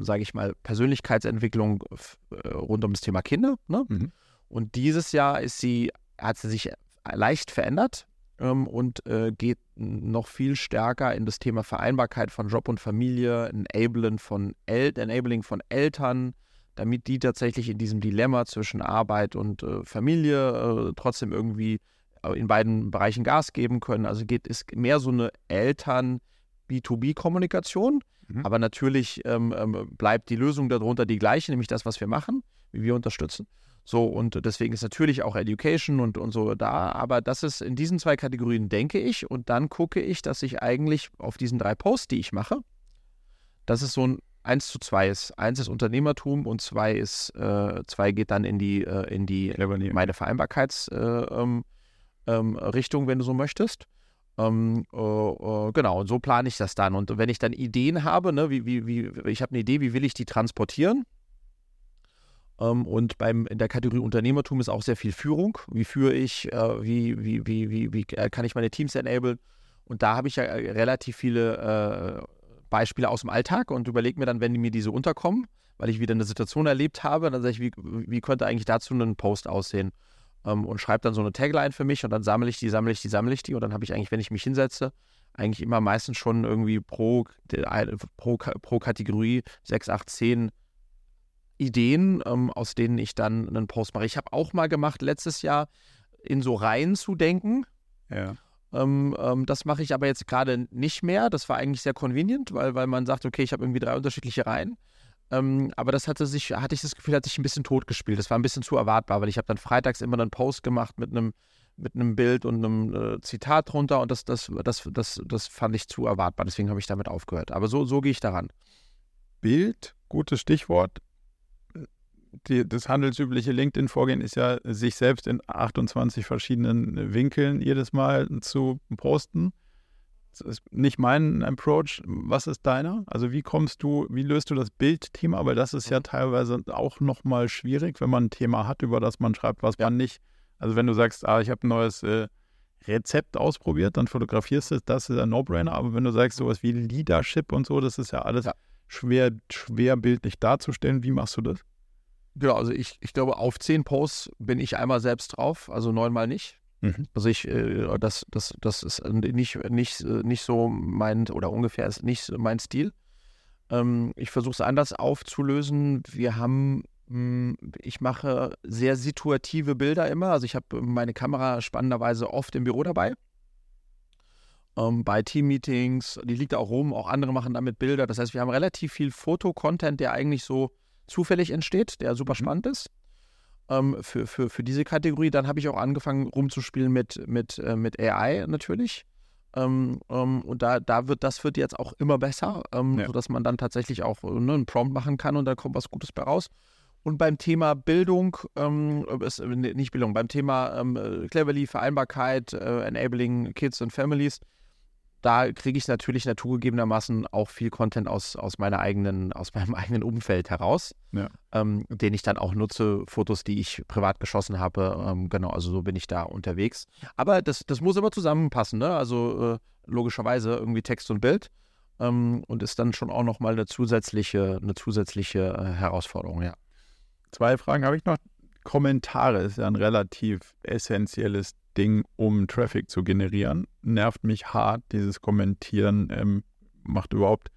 sage ich mal, Persönlichkeitsentwicklung äh, rund um das Thema Kinder. Ne? Mhm. Und dieses Jahr ist sie, hat sie sich leicht verändert und äh, geht noch viel stärker in das Thema Vereinbarkeit von Job und Familie, Enabling von, El Enabling von Eltern, damit die tatsächlich in diesem Dilemma zwischen Arbeit und äh, Familie äh, trotzdem irgendwie äh, in beiden Bereichen Gas geben können. Also geht ist mehr so eine Eltern-B2B-Kommunikation, mhm. aber natürlich ähm, ähm, bleibt die Lösung darunter die gleiche, nämlich das, was wir machen, wie wir unterstützen. So, und deswegen ist natürlich auch Education und, und so da. Aber das ist in diesen zwei Kategorien, denke ich. Und dann gucke ich, dass ich eigentlich auf diesen drei Posts, die ich mache, dass es so ein 1 zu 2 ist. Eins ist Unternehmertum und zwei ist, äh, zwei geht dann in die, äh, in die meine Vereinbarkeitsrichtung, äh, ähm, ähm, wenn du so möchtest. Ähm, äh, äh, genau, und so plane ich das dann. Und wenn ich dann Ideen habe, ne, wie, wie, wie, ich habe eine Idee, wie will ich die transportieren? Ähm, und beim, in der Kategorie Unternehmertum ist auch sehr viel Führung. Wie führe ich, äh, wie, wie, wie, wie, wie kann ich meine Teams enablen? Und da habe ich ja relativ viele Beispiele aus dem Alltag und überlege mir dann, wenn mir diese unterkommen, weil ich wieder eine Situation erlebt habe, dann sage ich, wie, wie könnte eigentlich dazu ein Post aussehen? Ähm, und schreibe dann so eine Tagline für mich und dann sammle ich die, sammle ich die, sammle ich die und dann habe ich eigentlich, wenn ich mich hinsetze, eigentlich immer meistens schon irgendwie pro, pro, pro Kategorie 6, 8, 10 Ideen, ähm, aus denen ich dann einen Post mache. Ich habe auch mal gemacht, letztes Jahr in so Reihen zu denken. Ja. Ähm, ähm, das mache ich aber jetzt gerade nicht mehr. Das war eigentlich sehr convenient, weil, weil man sagt, okay, ich habe irgendwie drei unterschiedliche Reihen. Ähm, aber das hatte sich, hatte ich das Gefühl, hat sich ein bisschen totgespielt. Das war ein bisschen zu erwartbar, weil ich habe dann freitags immer einen Post gemacht mit einem mit einem Bild und einem äh, Zitat drunter und das, das, das, das, das fand ich zu erwartbar. Deswegen habe ich damit aufgehört. Aber so, so gehe ich daran. Bild, gutes Stichwort die, das handelsübliche LinkedIn-Vorgehen ist ja, sich selbst in 28 verschiedenen Winkeln jedes Mal zu posten. Das ist nicht mein Approach. Was ist deiner? Also wie kommst du, wie löst du das Bildthema? Weil das ist ja teilweise auch nochmal schwierig, wenn man ein Thema hat, über das man schreibt, was ja. man nicht. Also wenn du sagst, ah, ich habe ein neues äh, Rezept ausprobiert, dann fotografierst du es, das ist ein No-Brainer. Aber wenn du sagst, sowas wie Leadership und so, das ist ja alles ja. schwer, schwer bildlich darzustellen. Wie machst du das? Genau, also ich, ich glaube, auf zehn Posts bin ich einmal selbst drauf, also neunmal nicht. Mhm. Also ich, äh, das, das, das ist nicht, nicht, nicht so mein, oder ungefähr ist nicht mein Stil. Ähm, ich versuche es anders aufzulösen. Wir haben, hm, ich mache sehr situative Bilder immer. Also ich habe meine Kamera spannenderweise oft im Büro dabei. Ähm, bei Team-Meetings, die liegt auch rum, auch andere machen damit Bilder. Das heißt, wir haben relativ viel Fotocontent, der eigentlich so zufällig entsteht, der super mhm. spannend ist. Ähm, für, für, für diese Kategorie. Dann habe ich auch angefangen rumzuspielen mit, mit, äh, mit AI natürlich. Ähm, ähm, und da, da wird, das wird jetzt auch immer besser, ähm, ja. sodass man dann tatsächlich auch äh, ne, einen Prompt machen kann und da kommt was Gutes bei raus. Und beim Thema Bildung, ähm, ist, äh, nicht Bildung, beim Thema ähm, äh, Cleverly, Vereinbarkeit, äh, Enabling Kids and Families, da kriege ich natürlich naturgegebenermaßen auch viel Content aus, aus, meiner eigenen, aus meinem [laughs] eigenen Umfeld heraus, ja. ähm, den ich dann auch nutze, Fotos, die ich privat geschossen habe. Ähm, genau, also so bin ich da unterwegs. Aber das, das muss immer zusammenpassen, ne? Also äh, logischerweise irgendwie Text und Bild. Ähm, und ist dann schon auch nochmal eine zusätzliche, eine zusätzliche äh, Herausforderung, ja. Zwei Fragen habe ich noch. Kommentare ist ja ein relativ essentielles Ding, um Traffic zu generieren. Nervt mich hart, dieses Kommentieren ähm, macht überhaupt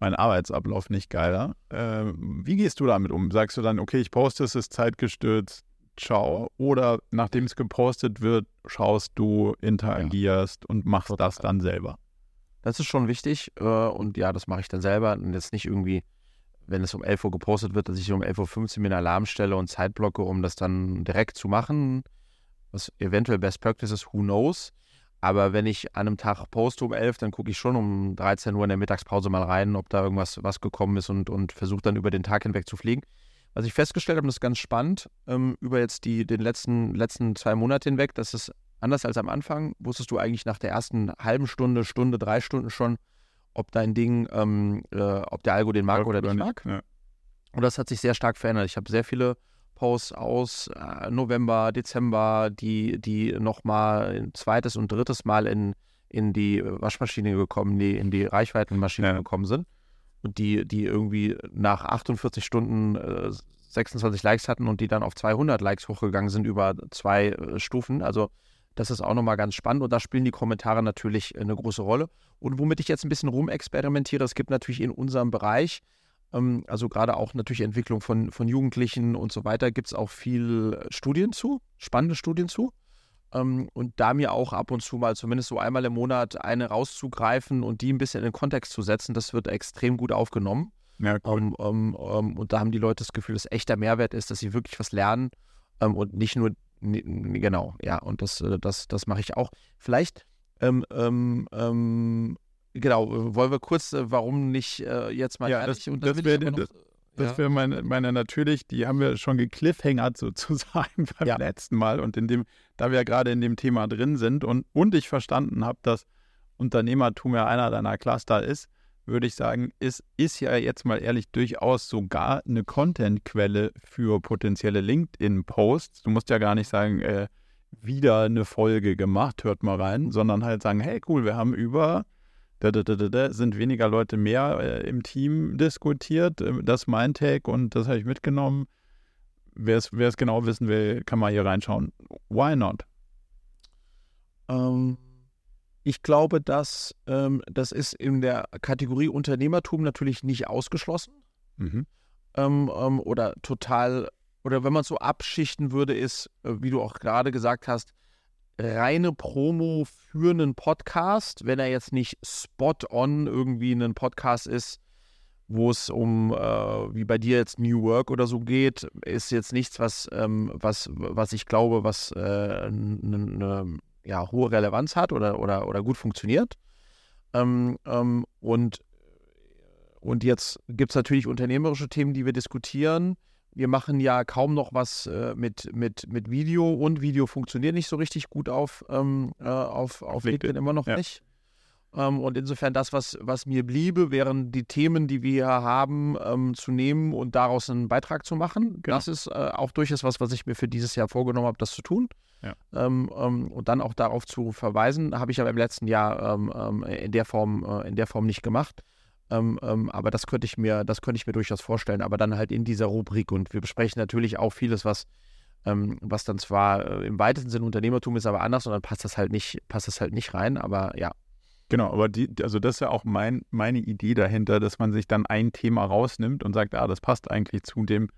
meinen Arbeitsablauf nicht geiler. Äh, wie gehst du damit um? Sagst du dann, okay, ich poste es, ist zeitgestürzt, ciao. Oder nachdem es gepostet wird, schaust du, interagierst ja. und machst Total. das dann selber? Das ist schon wichtig äh, und ja, das mache ich dann selber und jetzt nicht irgendwie, wenn es um 11 Uhr gepostet wird, dass ich um 11.15 Uhr mir einen Alarm stelle und Zeit blocke, um das dann direkt zu machen was eventuell Best Practice ist, who knows. Aber wenn ich an einem Tag poste um 11, dann gucke ich schon um 13 Uhr in der Mittagspause mal rein, ob da irgendwas was gekommen ist und, und versuche dann über den Tag hinweg zu fliegen. Was ich festgestellt habe, das ist ganz spannend, ähm, über jetzt die den letzten, letzten zwei Monate hinweg, dass es anders als am Anfang, wusstest du eigentlich nach der ersten halben Stunde, Stunde, drei Stunden schon, ob dein Ding, ähm, äh, ob der Algo den mag oder nicht mag. Ja. Und das hat sich sehr stark verändert. Ich habe sehr viele Posts aus äh, November, Dezember, die, die nochmal ein zweites und drittes Mal in, in die Waschmaschine gekommen, die in die Reichweitenmaschine ja. gekommen sind. Und die, die irgendwie nach 48 Stunden äh, 26 Likes hatten und die dann auf 200 Likes hochgegangen sind über zwei äh, Stufen. Also das ist auch nochmal ganz spannend und da spielen die Kommentare natürlich eine große Rolle. Und womit ich jetzt ein bisschen rumexperimentiere, es gibt natürlich in unserem Bereich ähm, also gerade auch natürlich Entwicklung von, von Jugendlichen und so weiter, gibt es auch viel Studien zu, spannende Studien zu. Ähm, und da mir auch ab und zu mal zumindest so einmal im Monat eine rauszugreifen und die ein bisschen in den Kontext zu setzen, das wird extrem gut aufgenommen. Ja, cool. um, um, um, und da haben die Leute das Gefühl, dass echter Mehrwert ist, dass sie wirklich was lernen ähm, und nicht nur, genau, ja, und das, äh, das, das mache ich auch. Vielleicht ähm, ähm, ähm Genau, wollen wir kurz, äh, warum nicht äh, jetzt mal ja, ehrlich? Das, das wäre das, das wär meine, meine natürlich, die haben wir schon gekliffhängert [laughs] sozusagen beim ja. letzten Mal und in dem, da wir ja gerade in dem Thema drin sind und, und ich verstanden habe, dass Unternehmertum ja einer deiner Cluster ist, würde ich sagen, ist, ist ja jetzt mal ehrlich durchaus sogar eine Contentquelle für potenzielle LinkedIn-Posts. Du musst ja gar nicht sagen, äh, wieder eine Folge gemacht, hört mal rein, sondern halt sagen, hey cool, wir haben über sind weniger Leute mehr äh, im Team diskutiert. Ähm, das ist mein Take und das habe ich mitgenommen. Wer es genau wissen will, kann mal hier reinschauen. Why not? Ähm, Ich glaube, dass ähm, das ist in der Kategorie Unternehmertum natürlich nicht ausgeschlossen. Mhm. Ähm, ähm, oder total, oder wenn man es so abschichten würde, ist, äh, wie du auch gerade gesagt hast, reine Promo für einen Podcast, wenn er jetzt nicht spot on irgendwie ein Podcast ist, wo es um, äh, wie bei dir jetzt New Work oder so geht, ist jetzt nichts, was, ähm, was, was ich glaube, was eine äh, ne, ja, hohe Relevanz hat oder, oder, oder gut funktioniert. Ähm, ähm, und, und jetzt gibt es natürlich unternehmerische Themen, die wir diskutieren. Wir machen ja kaum noch was äh, mit, mit, mit Video und Video funktioniert nicht so richtig gut auf, ähm, äh, auf, auf LinkedIn. LinkedIn immer noch ja. nicht. Ähm, und insofern das, was, was mir bliebe, wären die Themen, die wir haben, ähm, zu nehmen und daraus einen Beitrag zu machen. Genau. Das ist äh, auch durchaus was, was ich mir für dieses Jahr vorgenommen habe, das zu tun. Ja. Ähm, ähm und dann auch darauf zu verweisen, habe ich aber im letzten Jahr ähm, in, der Form, äh, in der Form nicht gemacht. Aber das könnte ich mir, das könnte ich mir durchaus vorstellen, aber dann halt in dieser Rubrik. Und wir besprechen natürlich auch vieles, was was dann zwar äh, im weitesten Sinne Unternehmertum ist, aber anders und dann passt das halt nicht, passt das halt nicht rein. Aber ja, Genau, aber die, also das ist ja auch mein, meine Idee dahinter, dass man sich dann ein Thema rausnimmt und sagt, ah, das passt eigentlich zu dem,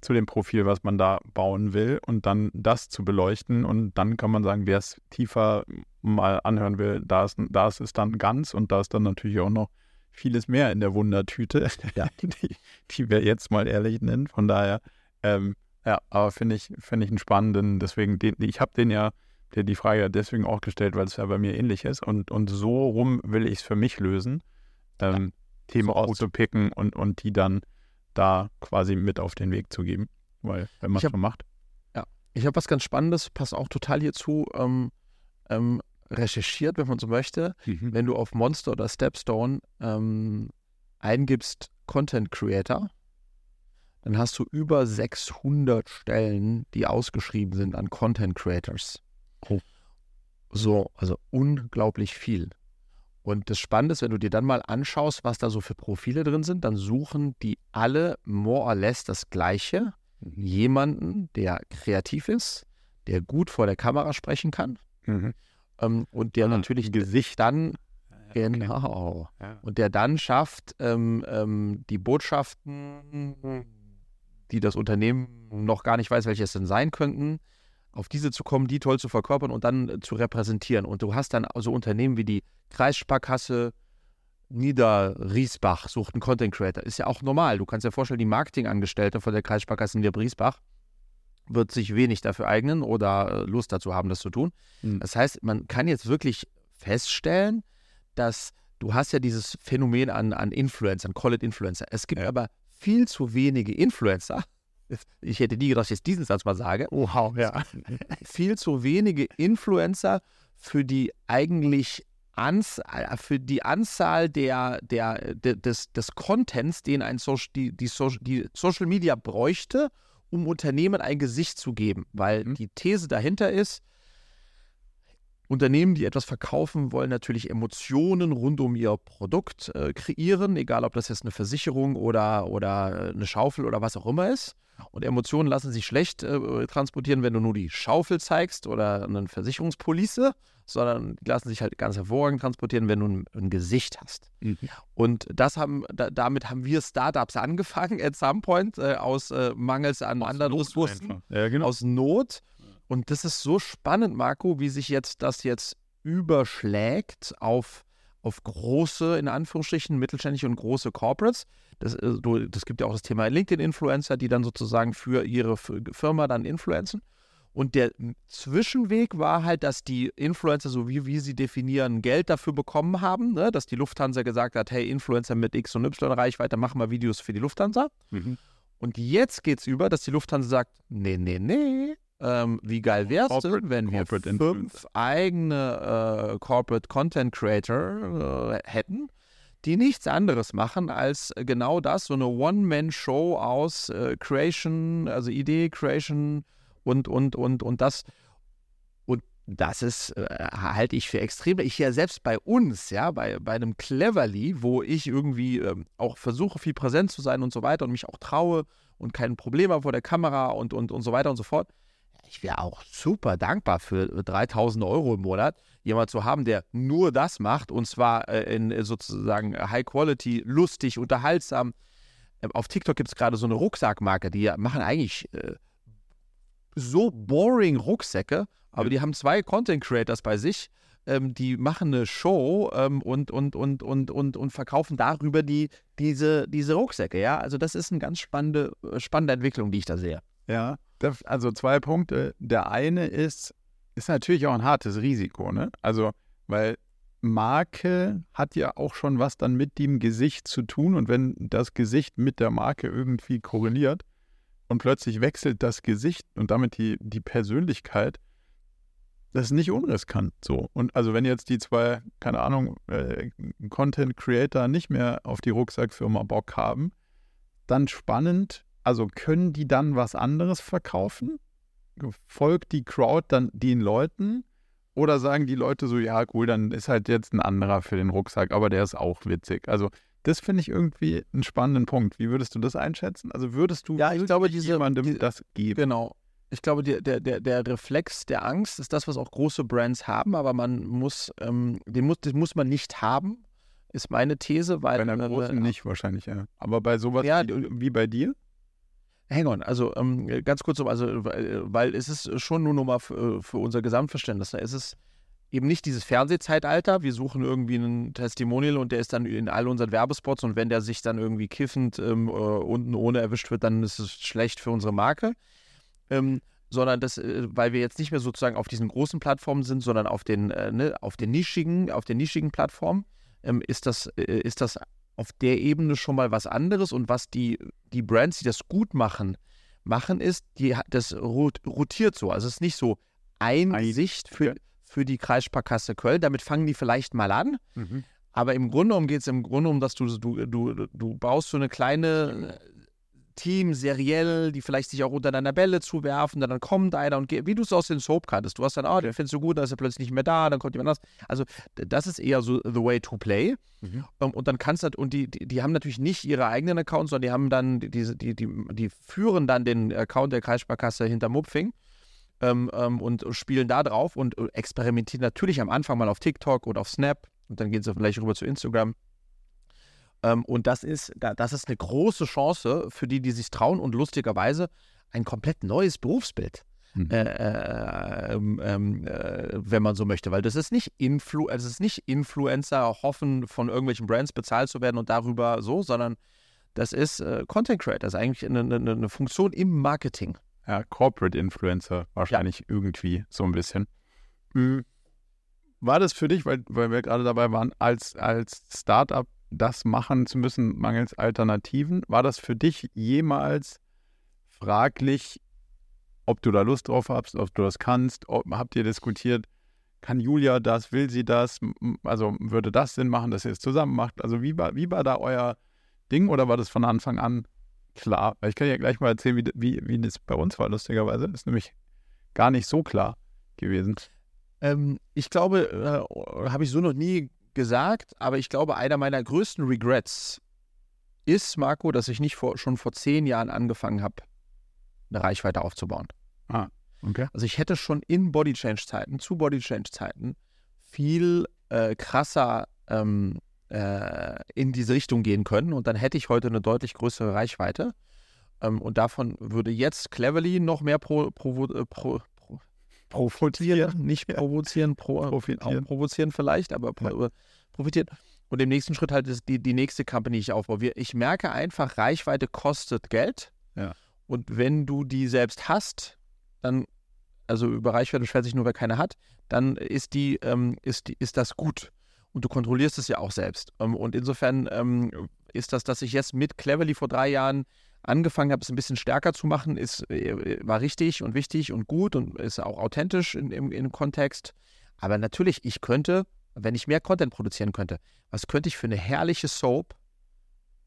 zu dem Profil, was man da bauen will und dann das zu beleuchten und dann kann man sagen, wer es tiefer mal anhören will, da ist, da ist es dann ganz und da ist dann natürlich auch noch vieles mehr in der Wundertüte, ja. [laughs] die, die wir jetzt mal ehrlich nennen. Von daher, ähm, ja, aber finde ich, finde ich einen spannenden, deswegen, den, ich habe den ja der die Frage ja deswegen auch gestellt, weil es ja bei mir ähnlich ist. Und, und so rum will ich es für mich lösen, ähm, ja, Themen so auszupicken und, und die dann da quasi mit auf den Weg zu geben. Weil, wenn man es schon macht. Ja, ich habe was ganz Spannendes, passt auch total hierzu, ähm, ähm, recherchiert, wenn man so möchte. Mhm. Wenn du auf Monster oder Stepstone ähm, eingibst Content Creator, dann hast du über 600 Stellen, die ausgeschrieben sind an Content Creators. Oh. So, also unglaublich viel. Und das Spannende ist, wenn du dir dann mal anschaust, was da so für Profile drin sind, dann suchen die alle more or less das Gleiche. Mhm. Jemanden, der kreativ ist, der gut vor der Kamera sprechen kann mhm. Ähm, und der ah, natürlich Gesicht dann Genau. Ja. Und der dann schafft, ähm, ähm, die Botschaften, die das Unternehmen noch gar nicht weiß, welche es denn sein könnten, auf diese zu kommen, die toll zu verkörpern und dann äh, zu repräsentieren. Und du hast dann so Unternehmen wie die Kreissparkasse Niederriesbach sucht einen Content Creator. Ist ja auch normal. Du kannst dir vorstellen, die Marketingangestellte von der Kreissparkasse Niederriesbach wird sich wenig dafür eignen oder äh, Lust dazu haben, das zu tun. Mhm. Das heißt, man kann jetzt wirklich feststellen, dass du hast ja dieses Phänomen an, an Influencern, Call it Influencer. Es gibt ja. aber viel zu wenige Influencer, [laughs] ich hätte nie gedacht, dass ich jetzt diesen Satz mal sage. Wow, ja. Viel zu wenige Influencer für die eigentlich Ans für die Anzahl der, der, der, des, des Contents, den ein Social, die, die, Social, die Social Media bräuchte, um Unternehmen ein Gesicht zu geben. Weil mhm. die These dahinter ist, Unternehmen, die etwas verkaufen, wollen natürlich Emotionen rund um ihr Produkt äh, kreieren, egal ob das jetzt eine Versicherung oder, oder eine Schaufel oder was auch immer ist. Und Emotionen lassen sich schlecht äh, transportieren, wenn du nur die Schaufel zeigst oder eine Versicherungspolice, sondern die lassen sich halt ganz hervorragend transportieren, wenn du ein, ein Gesicht hast. Mhm. Und das haben, da, damit haben wir Startups [laughs] angefangen at some point äh, aus äh, Mangels an aus anderen Ressourcen, ja, genau. aus Not. Und das ist so spannend, Marco, wie sich jetzt das jetzt überschlägt auf auf große, in Anführungsstrichen, mittelständische und große Corporates. Das, äh, das gibt ja auch das Thema LinkedIn-Influencer, die dann sozusagen für ihre Firma dann influenzen. Und der Zwischenweg war halt, dass die Influencer, so wie wir sie definieren, Geld dafür bekommen haben, ne? dass die Lufthansa gesagt hat, hey, Influencer mit X und Y Reichweite, machen wir Videos für die Lufthansa. Mhm. Und jetzt geht es über, dass die Lufthansa sagt, nee, nee, nee, ähm, wie geil wäre es denn, wenn wir fünf eigene äh, Corporate Content Creator äh, hätten, die nichts anderes machen als genau das, so eine One-Man-Show aus äh, Creation, also Idee, Creation und, und, und, und das. Und das ist, äh, halte ich für extrem. Ich ja selbst bei uns, ja, bei, bei einem Cleverly, wo ich irgendwie ähm, auch versuche, viel präsent zu sein und so weiter und mich auch traue und kein Problem habe vor der Kamera und, und, und so weiter und so fort ich wäre auch super dankbar für 3000 Euro im Monat, jemand zu haben, der nur das macht und zwar äh, in äh, sozusagen High Quality, lustig, unterhaltsam. Ähm, auf TikTok gibt es gerade so eine Rucksackmarke, die machen eigentlich äh, so boring Rucksäcke, aber die haben zwei Content Creators bei sich, ähm, die machen eine Show ähm, und, und, und, und, und, und verkaufen darüber die, diese, diese Rucksäcke. Ja, also das ist eine ganz spannende, äh, spannende Entwicklung, die ich da sehe. Ja, also zwei Punkte. Der eine ist, ist natürlich auch ein hartes Risiko, ne? Also, weil Marke hat ja auch schon was dann mit dem Gesicht zu tun und wenn das Gesicht mit der Marke irgendwie korreliert und plötzlich wechselt das Gesicht und damit die, die Persönlichkeit, das ist nicht unriskant so. Und also wenn jetzt die zwei, keine Ahnung, äh, Content Creator nicht mehr auf die Rucksackfirma Bock haben, dann spannend, also können die dann was anderes verkaufen? Folgt die Crowd dann den Leuten? Oder sagen die Leute so, ja, cool, dann ist halt jetzt ein anderer für den Rucksack, aber der ist auch witzig. Also das finde ich irgendwie einen spannenden Punkt. Wie würdest du das einschätzen? Also würdest du ja, ich glaube, diese, jemandem die, das geben? Genau. Ich glaube, der, der, der, Reflex der Angst ist das, was auch große Brands haben, aber man muss, ähm, den muss, den muss man nicht haben, ist meine These. Weil, bei einer großen äh, nicht wahrscheinlich, ja. Aber bei sowas ja, wie, wie bei dir? Hang on, also ähm, ganz kurz, also, weil, weil es ist schon nur nochmal für, für unser Gesamtverständnis. Es ist eben nicht dieses Fernsehzeitalter. Wir suchen irgendwie einen Testimonial und der ist dann in all unseren Werbespots und wenn der sich dann irgendwie kiffend ähm, äh, unten ohne erwischt wird, dann ist es schlecht für unsere Marke. Ähm, sondern das, äh, weil wir jetzt nicht mehr sozusagen auf diesen großen Plattformen sind, sondern auf den, äh, ne, auf den nischigen, auf den nischigen Plattformen, ähm, ist das, äh, ist das auf der Ebene schon mal was anderes. Und was die, die Brands, die das gut machen, machen ist, die, das rotiert so. Also es ist nicht so ein Sicht für, für die Kreissparkasse Köln. Damit fangen die vielleicht mal an. Mhm. Aber im Grunde genommen geht es im Grunde um, dass du, du, du, du baust so eine kleine Team, seriell, die vielleicht sich auch unter deiner Bälle zuwerfen, dann kommt einer und geht, wie du es aus den Soap kanntest. Du hast dann, oh, den findest du gut, dann ist er plötzlich nicht mehr da, dann kommt jemand anders. Also, das ist eher so the way to play. Mhm. Um, ähm, und dann kannst du, und die, die, die, haben natürlich nicht ihre eigenen Accounts, sondern die haben dann, die, die, die, die führen dann den Account der Kreissparkasse hinter Mupfing. Ähm, ähm, und spielen da drauf und äh, experimentieren natürlich am Anfang mal auf TikTok oder auf Snap und dann gehen sie vielleicht rüber zu Instagram ähm, und das ist, das ist eine große Chance für die, die sich trauen und lustigerweise ein komplett neues Berufsbild. Mhm. Äh, äh, ähm, ähm, äh, wenn man so möchte, weil das ist nicht Influ also es ist nicht Influencer hoffen, von irgendwelchen Brands bezahlt zu werden und darüber so, sondern das ist äh, Content Creator, das ist eigentlich eine, eine, eine, Funktion im Marketing. Ja, Corporate Influencer wahrscheinlich ja. irgendwie so ein bisschen. Mhm. War das für dich, weil, weil wir gerade dabei waren, als, als Startup das machen zu müssen, mangels Alternativen. War das für dich jemals fraglich, ob du da Lust drauf hast, ob du das kannst? Ob, habt ihr diskutiert, kann Julia das, will sie das? Also würde das Sinn machen, dass ihr es zusammen macht? Also wie war, wie war da euer Ding oder war das von Anfang an klar? Ich kann ja gleich mal erzählen, wie, wie, wie das bei uns war, lustigerweise. Das ist nämlich gar nicht so klar gewesen. Ähm, ich glaube, äh, habe ich so noch nie gesagt, aber ich glaube, einer meiner größten Regrets ist, Marco, dass ich nicht vor, schon vor zehn Jahren angefangen habe, eine Reichweite aufzubauen. Ah, okay. Also ich hätte schon in Body Change Zeiten, zu Body Change Zeiten, viel äh, krasser ähm, äh, in diese Richtung gehen können und dann hätte ich heute eine deutlich größere Reichweite. Ähm, und davon würde jetzt Cleverly noch mehr pro, pro, äh, pro, profitieren, nicht provozieren, pro, profitieren. provozieren vielleicht, aber ja. profitieren. Und im nächsten Schritt halt ist die, die nächste Company, die ich aufbaue. Ich merke einfach, Reichweite kostet Geld. Ja. Und wenn du die selbst hast, dann, also über Reichweite beschwert sich nur, wer keine hat, dann ist die, ähm, ist, die, ist das gut. Und du kontrollierst es ja auch selbst. Ähm, und insofern ähm, ist das, dass ich jetzt mit Cleverly vor drei Jahren angefangen habe, es ein bisschen stärker zu machen, ist, äh, war richtig und wichtig und gut und ist auch authentisch in, im, im Kontext. Aber natürlich, ich könnte, wenn ich mehr Content produzieren könnte, was könnte ich für eine herrliche Soap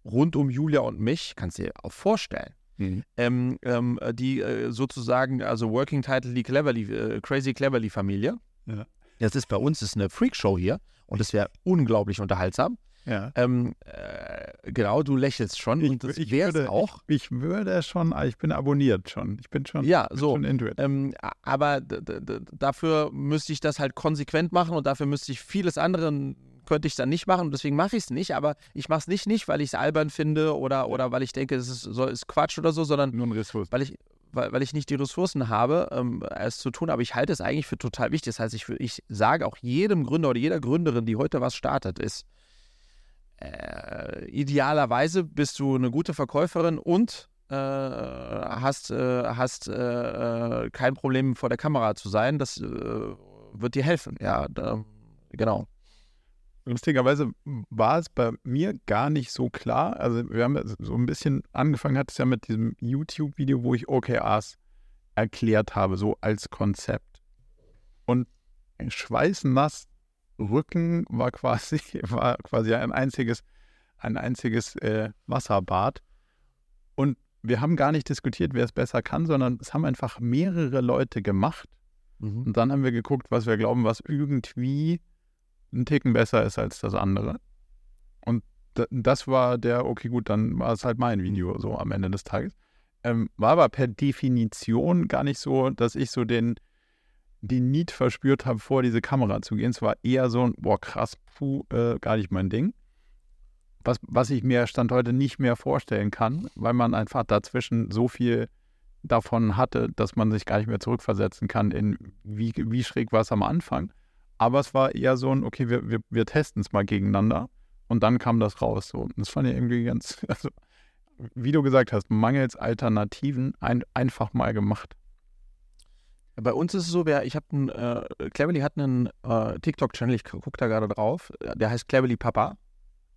rund um Julia und mich, kannst du dir auch vorstellen. Mhm. Ähm, ähm, die äh, sozusagen, also Working Title, die Cleverly, äh, Crazy Cleverly Familie. Ja. Das ist bei uns ist eine Freakshow hier und es wäre unglaublich unterhaltsam. Ja. Ähm, äh, genau, du lächelst schon Ich, und das würde, auch. Ich, ich würde schon, ich bin abonniert schon. Ich bin schon, Ja, so. schon into it. Ähm, aber dafür müsste ich das halt konsequent machen und dafür müsste ich vieles andere könnte ich dann nicht machen und deswegen mache ich es nicht. Aber ich mache es nicht nicht, weil ich es albern finde oder, oder weil ich denke, es ist, so, ist Quatsch oder so, sondern Nur ein Ressource. weil ich, weil, weil ich nicht die Ressourcen habe, ähm, es zu tun. Aber ich halte es eigentlich für total wichtig. Das heißt, ich, ich sage auch jedem Gründer oder jeder Gründerin, die heute was startet, ist, äh, idealerweise bist du eine gute Verkäuferin und äh, hast, äh, hast äh, äh, kein Problem vor der Kamera zu sein. Das äh, wird dir helfen. Ja, da, genau. Lustigerweise war es bei mir gar nicht so klar. Also wir haben so ein bisschen angefangen, hat es ja mit diesem YouTube-Video, wo ich OKRs erklärt habe, so als Konzept. Und schweißnass Rücken war quasi, [laughs] war quasi ein einziges, ein einziges äh, Wasserbad. Und wir haben gar nicht diskutiert, wer es besser kann, sondern es haben einfach mehrere Leute gemacht. Mhm. Und dann haben wir geguckt, was wir glauben, was irgendwie ein Ticken besser ist als das andere. Und da- das war der, okay, gut, dann war es halt mein Video so am Ende des Tages. Ähm, war aber per Definition gar nicht so, dass ich so den, den Need verspürt habe, vor diese Kamera zu gehen. Es war eher so ein, boah, krass, puh, äh, gar nicht mein Ding. Was, was ich mir Stand heute nicht mehr vorstellen kann, weil man einfach dazwischen so viel davon hatte, dass man sich gar nicht mehr zurückversetzen kann in wie, wie schräg war es am Anfang. Aber es war eher so ein, okay, wir, wir, wir testen es mal gegeneinander und dann kam das raus. So. Und das fand ich irgendwie ganz, [laughs] also wie du gesagt hast, mangels Alternativen ein, einfach mal gemacht. Bei uns ist es so, wer, ich habe einen, äh, Cleverly hat einen äh, TikTok-Channel, ich gucke da gerade drauf, der heißt Cleverly Papa.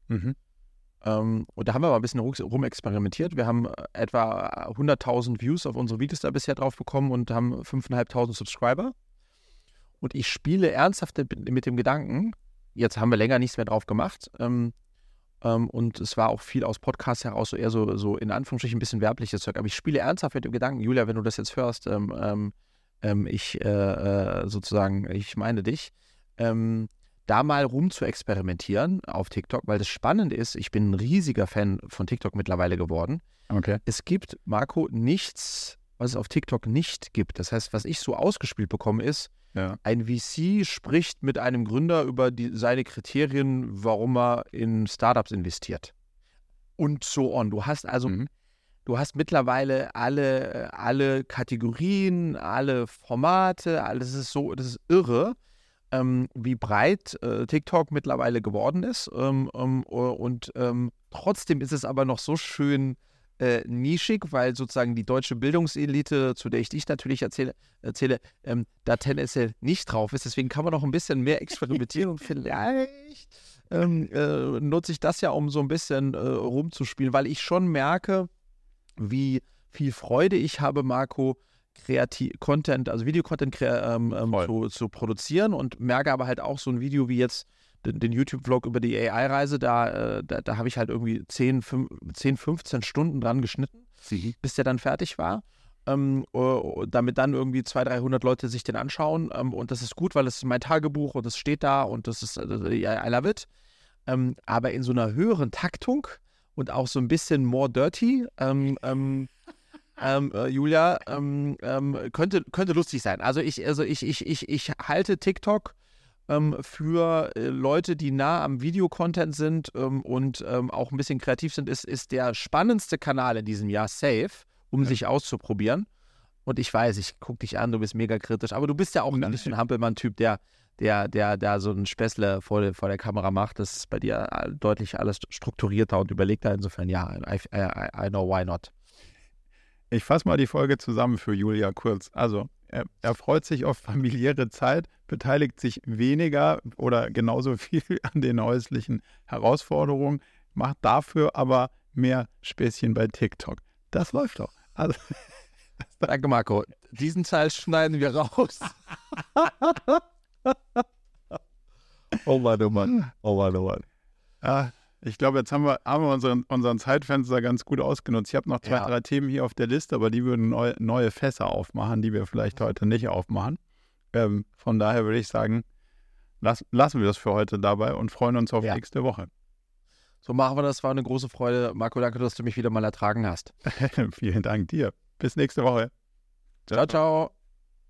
Mhm. Ähm, und da haben wir mal ein bisschen rum- rumexperimentiert. Wir haben äh, etwa 100.000 Views auf unsere Videos da bisher drauf bekommen und haben 5.500 Subscriber. Und ich spiele ernsthaft mit mit dem Gedanken, jetzt haben wir länger nichts mehr drauf gemacht. Ähm, ähm, und es war auch viel aus Podcasts heraus, so eher so, so in Anführungsstrichen ein bisschen werbliches Zeug. Aber ich spiele ernsthaft mit dem Gedanken, Julia, wenn du das jetzt hörst, ähm, ähm, ich äh, äh, sozusagen, ich meine dich, ähm, da mal rum zu experimentieren auf TikTok, weil das Spannende ist, ich bin ein riesiger Fan von TikTok mittlerweile geworden. Okay. Es gibt, Marco, nichts, was es auf TikTok nicht gibt. Das heißt, was ich so ausgespielt bekomme, ist, Ja. ein VC spricht mit einem Gründer über die, seine Kriterien, warum er in Startups investiert. Und so on. Du hast also Mhm. Du hast mittlerweile alle, alle Kategorien, alle Formate, alles ist so, das ist irre, ähm, wie breit äh, TikTok mittlerweile geworden ist. Ähm, ähm, und ähm, trotzdem ist es aber noch so schön äh, nischig, weil sozusagen die deutsche Bildungselite, zu der ich dich natürlich erzähle, erzähle ähm, da tendenziell nicht drauf ist. Deswegen kann man noch ein bisschen mehr experimentieren und [laughs] vielleicht ähm, äh, nutze ich das ja, um so ein bisschen äh, rumzuspielen, weil ich schon merke, wie viel Freude ich habe, Marco, kreativ Content, also Videocontent ähm, ähm, zu, zu produzieren und merke aber halt auch so ein Video wie jetzt den, den YouTube-Vlog über die AI-Reise, da, äh, da, da habe ich halt irgendwie 10, 5, 10, 15 Stunden dran geschnitten, bis der dann fertig war. Ähm, äh, damit dann irgendwie 200, 300 Leute sich den anschauen. Ähm, und das ist gut, weil es ist mein Tagebuch und es steht da und das ist, äh, I love it. Ähm, aber in so einer höheren Taktung und auch so ein bisschen more dirty, ähm, ähm, ähm, äh, Julia, ähm, ähm, könnte, könnte lustig sein. Also ich, also ich, ich, ich, ich halte TikTok ähm, für äh, Leute, die nah am Videocontent sind und auch ein bisschen kreativ sind, ist, ist der spannendste Kanal in diesem Jahr safe, um Ja. sich auszuprobieren. Und ich weiß, ich gucke dich an, du bist mega kritisch, aber du bist ja auch ein bisschen Hampelmann-Typ, der, der, der, der so einen Späßle vor, der- vor der Kamera macht. Das ist bei dir äh, deutlich alles strukturierter und überlegter. Insofern, ja, I, I, I know why not. Ich fasse mal die Folge zusammen für Julia kurz. Also, er, er freut sich auf familiäre Zeit, beteiligt sich weniger oder genauso [laughs] viel an den häuslichen Herausforderungen, macht dafür aber mehr Späßchen bei TikTok. Das läuft doch. Also, [laughs] Danke, Marco. Diesen Teil schneiden wir raus. [laughs] [laughs] oh Mann, oh Mann. Oh Mann, oh Mann. ah, ich glaube, jetzt haben wir, haben wir unseren, unseren Zeitfenster ganz gut ausgenutzt. Ich habe noch zwei, Ja. drei Themen hier auf der Liste, aber die würden neu, neue Fässer aufmachen, die wir vielleicht heute nicht aufmachen. Ähm, von daher würde ich sagen, lass, lassen wir das für heute dabei und freuen uns auf Ja. nächste Woche. So machen wir das. War eine große Freude. Marco, danke, dass du mich wieder mal ertragen hast. [laughs] Vielen Dank dir. Bis nächste Woche. ciao. ciao. ciao.